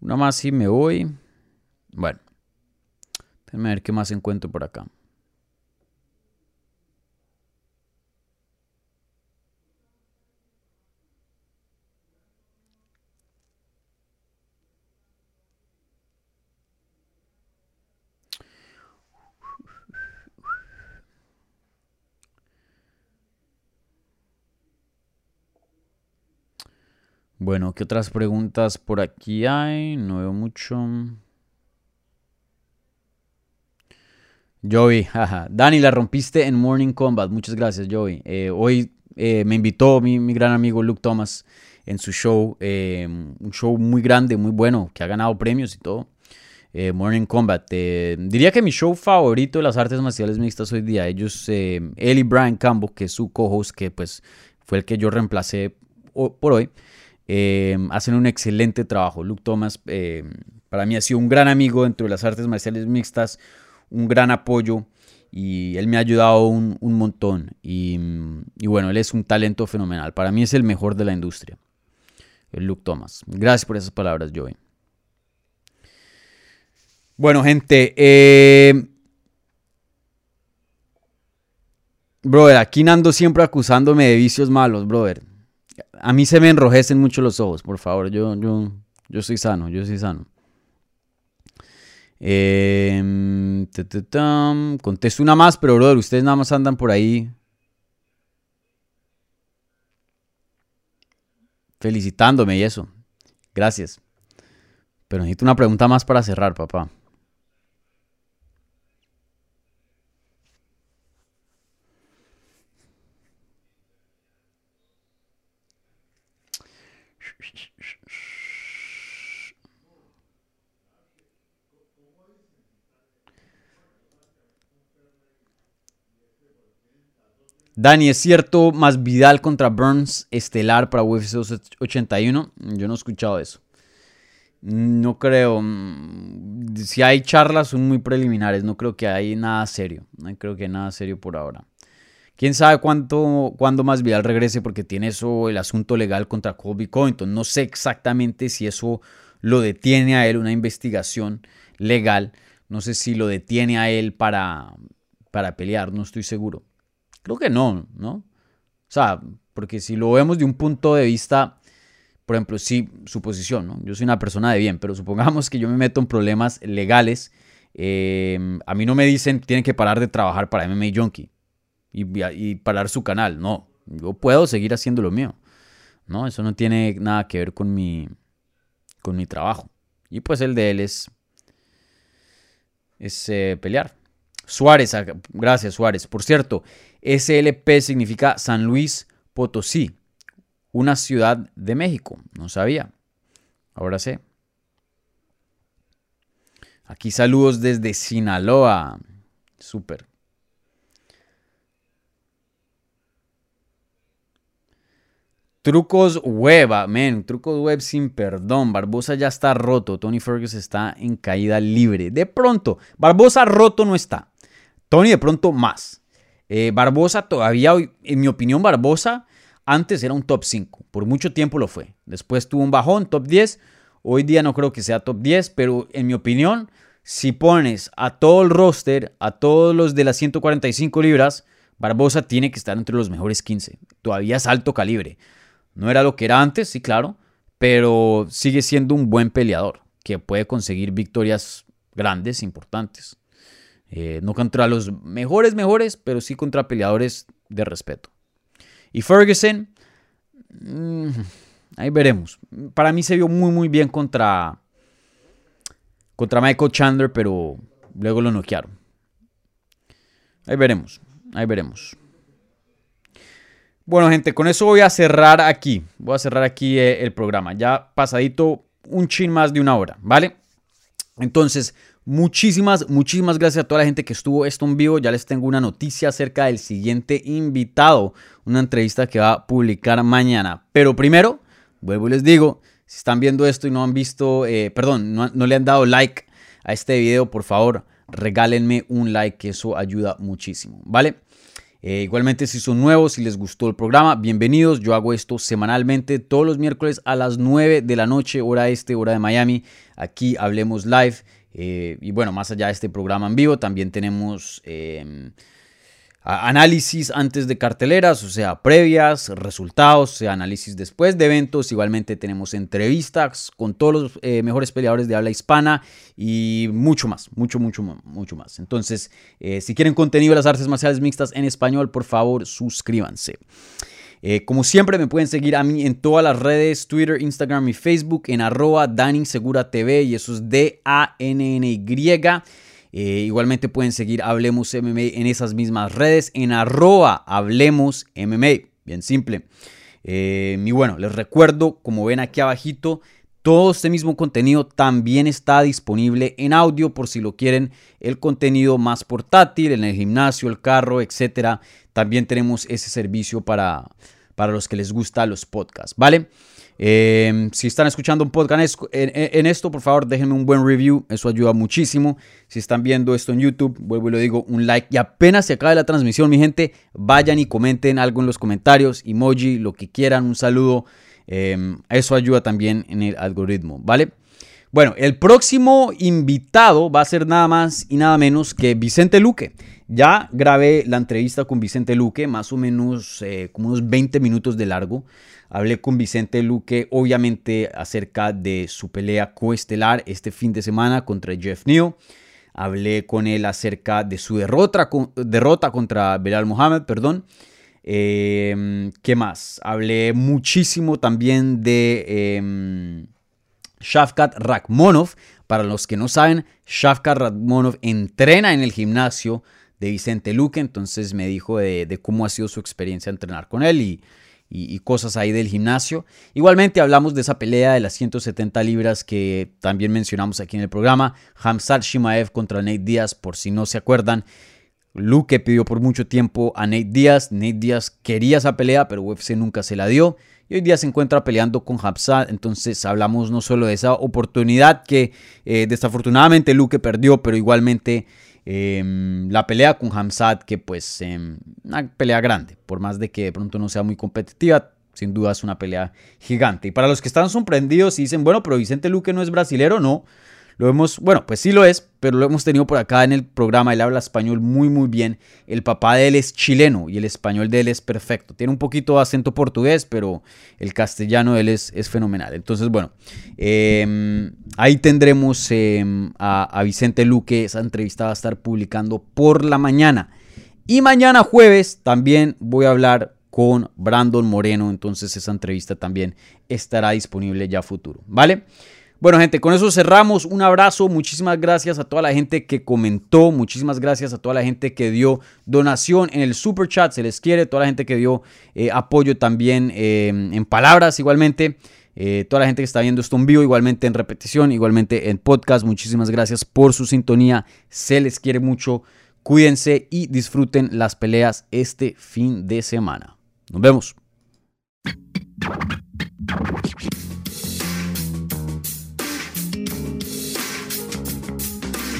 Una más y me voy. Bueno. Déjenme ver qué más encuentro por acá. Bueno, ¿qué otras preguntas por aquí hay? No veo mucho. Joey, jaja. Dani, la rompiste en Morning Combat. Muchas gracias, Joey. Eh, hoy eh, me invitó mi, gran amigo Luke Thomas en su show. Eh, un show muy grande, muy bueno, que ha ganado premios y todo. Morning Combat. diría que mi show favorito de las artes marciales mixtas hoy día. Ellos, él y Brian Campbell, que es su co-host, que pues fue el que yo reemplacé por hoy, hacen un excelente trabajo. Luke Thomas Para mí ha sido un gran amigo dentro de las artes marciales mixtas, un gran apoyo y él me ha ayudado un, montón. Y, bueno, él es un talento fenomenal. Para mí es el mejor de la industria. El Luke Thomas. Gracias por esas palabras, Joey. Bueno, gente. Eh, brother, aquí ando siempre acusándome de vicios malos, brother. A mí se me enrojecen mucho los ojos, por favor. Yo, yo, yo soy sano, yo soy sano. Eh, contesto una más, pero brother, ustedes nada más andan por ahí felicitándome y eso. Gracias. Pero necesito una pregunta más para cerrar, papá. Dani, ¿es cierto más Vidal contra Burns estelar para UFC 81? Yo no he escuchado eso. No creo. Mm, si hay charlas son muy preliminares. No creo que hay nada serio. No creo que hay nada serio por ahora. Quién sabe cuánto, cuándo más Vidal regrese porque tiene eso, el asunto legal contra Colby Covington. No sé exactamente si eso lo detiene a él, una investigación legal. No sé si lo detiene a él para, para pelear, no estoy seguro. Creo que no, ¿no? O sea, porque si lo vemos de un punto de vista, por ejemplo, sí, su posición, ¿no? Yo soy una persona de bien, pero supongamos que yo me meto en problemas legales. Em, a mí no me dicen tienen que parar de trabajar para MMA Junkie y, y parar su canal. No, yo puedo seguir haciendo lo mío. ¿no? Eso no tiene nada que ver con mi, con mi trabajo. Y pues el de él es, es eh, pelear. Suárez, ah, gracias Suárez. Por cierto, SLP significa San Luis Potosí, una ciudad de México. No sabía. Ahora sé. Aquí saludos desde Sinaloa. Súper. Trucos web, amén. Trucos web sin perdón. Barbosa ya está roto. Tony Ferguson está en caída libre. De pronto, Barbosa roto no está. Tony de pronto más. Eh, Barbosa todavía, en mi opinión, Barbosa antes era un top 5. Por mucho tiempo lo fue. Después tuvo un bajón, top 10. Hoy día no creo que sea top 10, pero en mi opinión, si pones a todo el roster, a todos los de las 145 libras, Barbosa tiene que estar entre los mejores 15. Todavía es alto calibre. No era lo que era antes, sí, claro, pero sigue siendo un buen peleador que puede conseguir victorias grandes, importantes. Eh, no contra los mejores, mejores, pero sí contra peleadores de respeto. Y Ferguson, mm, ahí veremos. Para mí se vio muy, muy bien contra, contra Michael Chandler, pero luego lo noquearon. Ahí veremos, ahí veremos. Bueno, gente, con eso voy a cerrar aquí. Voy a cerrar aquí eh, el programa. Ya pasadito un chin más de una hora, ¿vale? Entonces, Muchísimas, muchísimas gracias a toda la gente que estuvo esto en vivo. Ya les tengo una noticia acerca del siguiente invitado, una entrevista que va a publicar mañana. Pero primero, vuelvo y les digo, si están viendo esto y no han visto, eh, perdón, no, le han dado like a este video, por favor, regálenme un like, que eso ayuda muchísimo, ¿vale? Eh, igualmente, si son nuevos, si les gustó el programa, bienvenidos. Yo hago esto semanalmente, todos los miércoles a las 9 de la noche, hora este, hora de Miami. Aquí hablemos live. Eh, y bueno, más allá de este programa en vivo, también tenemos em, análisis antes de carteleras, o sea, previas, resultados, o sea, análisis después de eventos. Igualmente tenemos entrevistas con todos los eh, mejores peleadores de habla hispana y mucho más, mucho, mucho, mucho más. Entonces, eh, si quieren contenido de las artes marciales mixtas en español, por favor, suscríbanse. Eh, como siempre me pueden seguir a mí en todas las redes, Twitter, Instagram y Facebook en arroba TV y eso es D-A-N-N-Y. Eh, igualmente pueden seguir Hablemos MMA en esas mismas redes en arroba Hablemos MMA. Bien simple. Eh, y bueno, les recuerdo, como ven aquí abajito, todo este mismo contenido también está disponible en audio por si lo quieren el contenido más portátil en el gimnasio, el carro, etcétera. También tenemos ese servicio para, para los que les gustan los podcasts, ¿vale? Em, si están escuchando un podcast en, esto, por favor, déjenme un buen review. Eso ayuda muchísimo. Si están viendo esto en YouTube, vuelvo y lo digo, un like. Y apenas se acabe la transmisión, mi gente, vayan y comenten algo en los comentarios, emoji, lo que quieran, un saludo. Em, eso ayuda también en el algoritmo, ¿vale? Bueno, el próximo invitado va a ser nada más y nada menos que Vicente Luque. Ya grabé la entrevista con Vicente Luque, más o menos eh, como unos 20 minutos de largo. Hablé con Vicente Luque, obviamente, acerca de su pelea coestelar este fin de semana contra Jeff Neal. Hablé con él acerca de su derrota, derrota contra Belal Mohamed, perdón. Em, ¿Qué más? Hablé muchísimo también de eh, Shafkat Rakhmonov. Para los que no saben, Shafkat Rakhmonov entrena en el gimnasio de Vicente Luque, entonces me dijo de, cómo ha sido su experiencia entrenar con él y cosas ahí del gimnasio. Igualmente hablamos de esa pelea de las 170 libras que también mencionamos aquí en el programa. Hamzat Shimaev contra Nate Díaz, por si no se acuerdan. Luke pidió por mucho tiempo a Nate Díaz. Nate Díaz quería esa pelea, pero UFC nunca se la dio. Y hoy día se encuentra peleando con Hamzat. Entonces hablamos no solo de esa oportunidad que eh, desafortunadamente Luke perdió, pero igualmente Em, la pelea con Hamzat, que pues em, una pelea grande, por más de que de pronto no sea muy competitiva, sin duda es una pelea gigante. Y para los que están sorprendidos y dicen, bueno, pero Vicente Luque no es brasilero, no. Lo hemos, bueno, pues sí lo es, pero lo hemos tenido por acá en el programa. Él habla español muy, muy bien. El papá de él es chileno y el español de él es perfecto. Tiene un poquito de acento portugués, pero el castellano de él es, es fenomenal. Entonces, bueno, em, ahí tendremos em, a, a Vicente Luque. Esa entrevista va a estar publicando por la mañana. Y mañana jueves también voy a hablar con Brandon Moreno. Entonces esa entrevista también estará disponible ya futuro. ¿Vale? Bueno, gente, con eso cerramos. Un abrazo. Muchísimas gracias a toda la gente que comentó. Muchísimas gracias a toda la gente que dio donación en el super chat. Se les quiere. Toda la gente que dio eh, apoyo también eh, en palabras, igualmente. Eh, toda la gente que está viendo esto en vivo, igualmente en repetición, igualmente en podcast. Muchísimas gracias por su sintonía. Se les quiere mucho. Cuídense y disfruten las peleas este fin de semana. Nos vemos.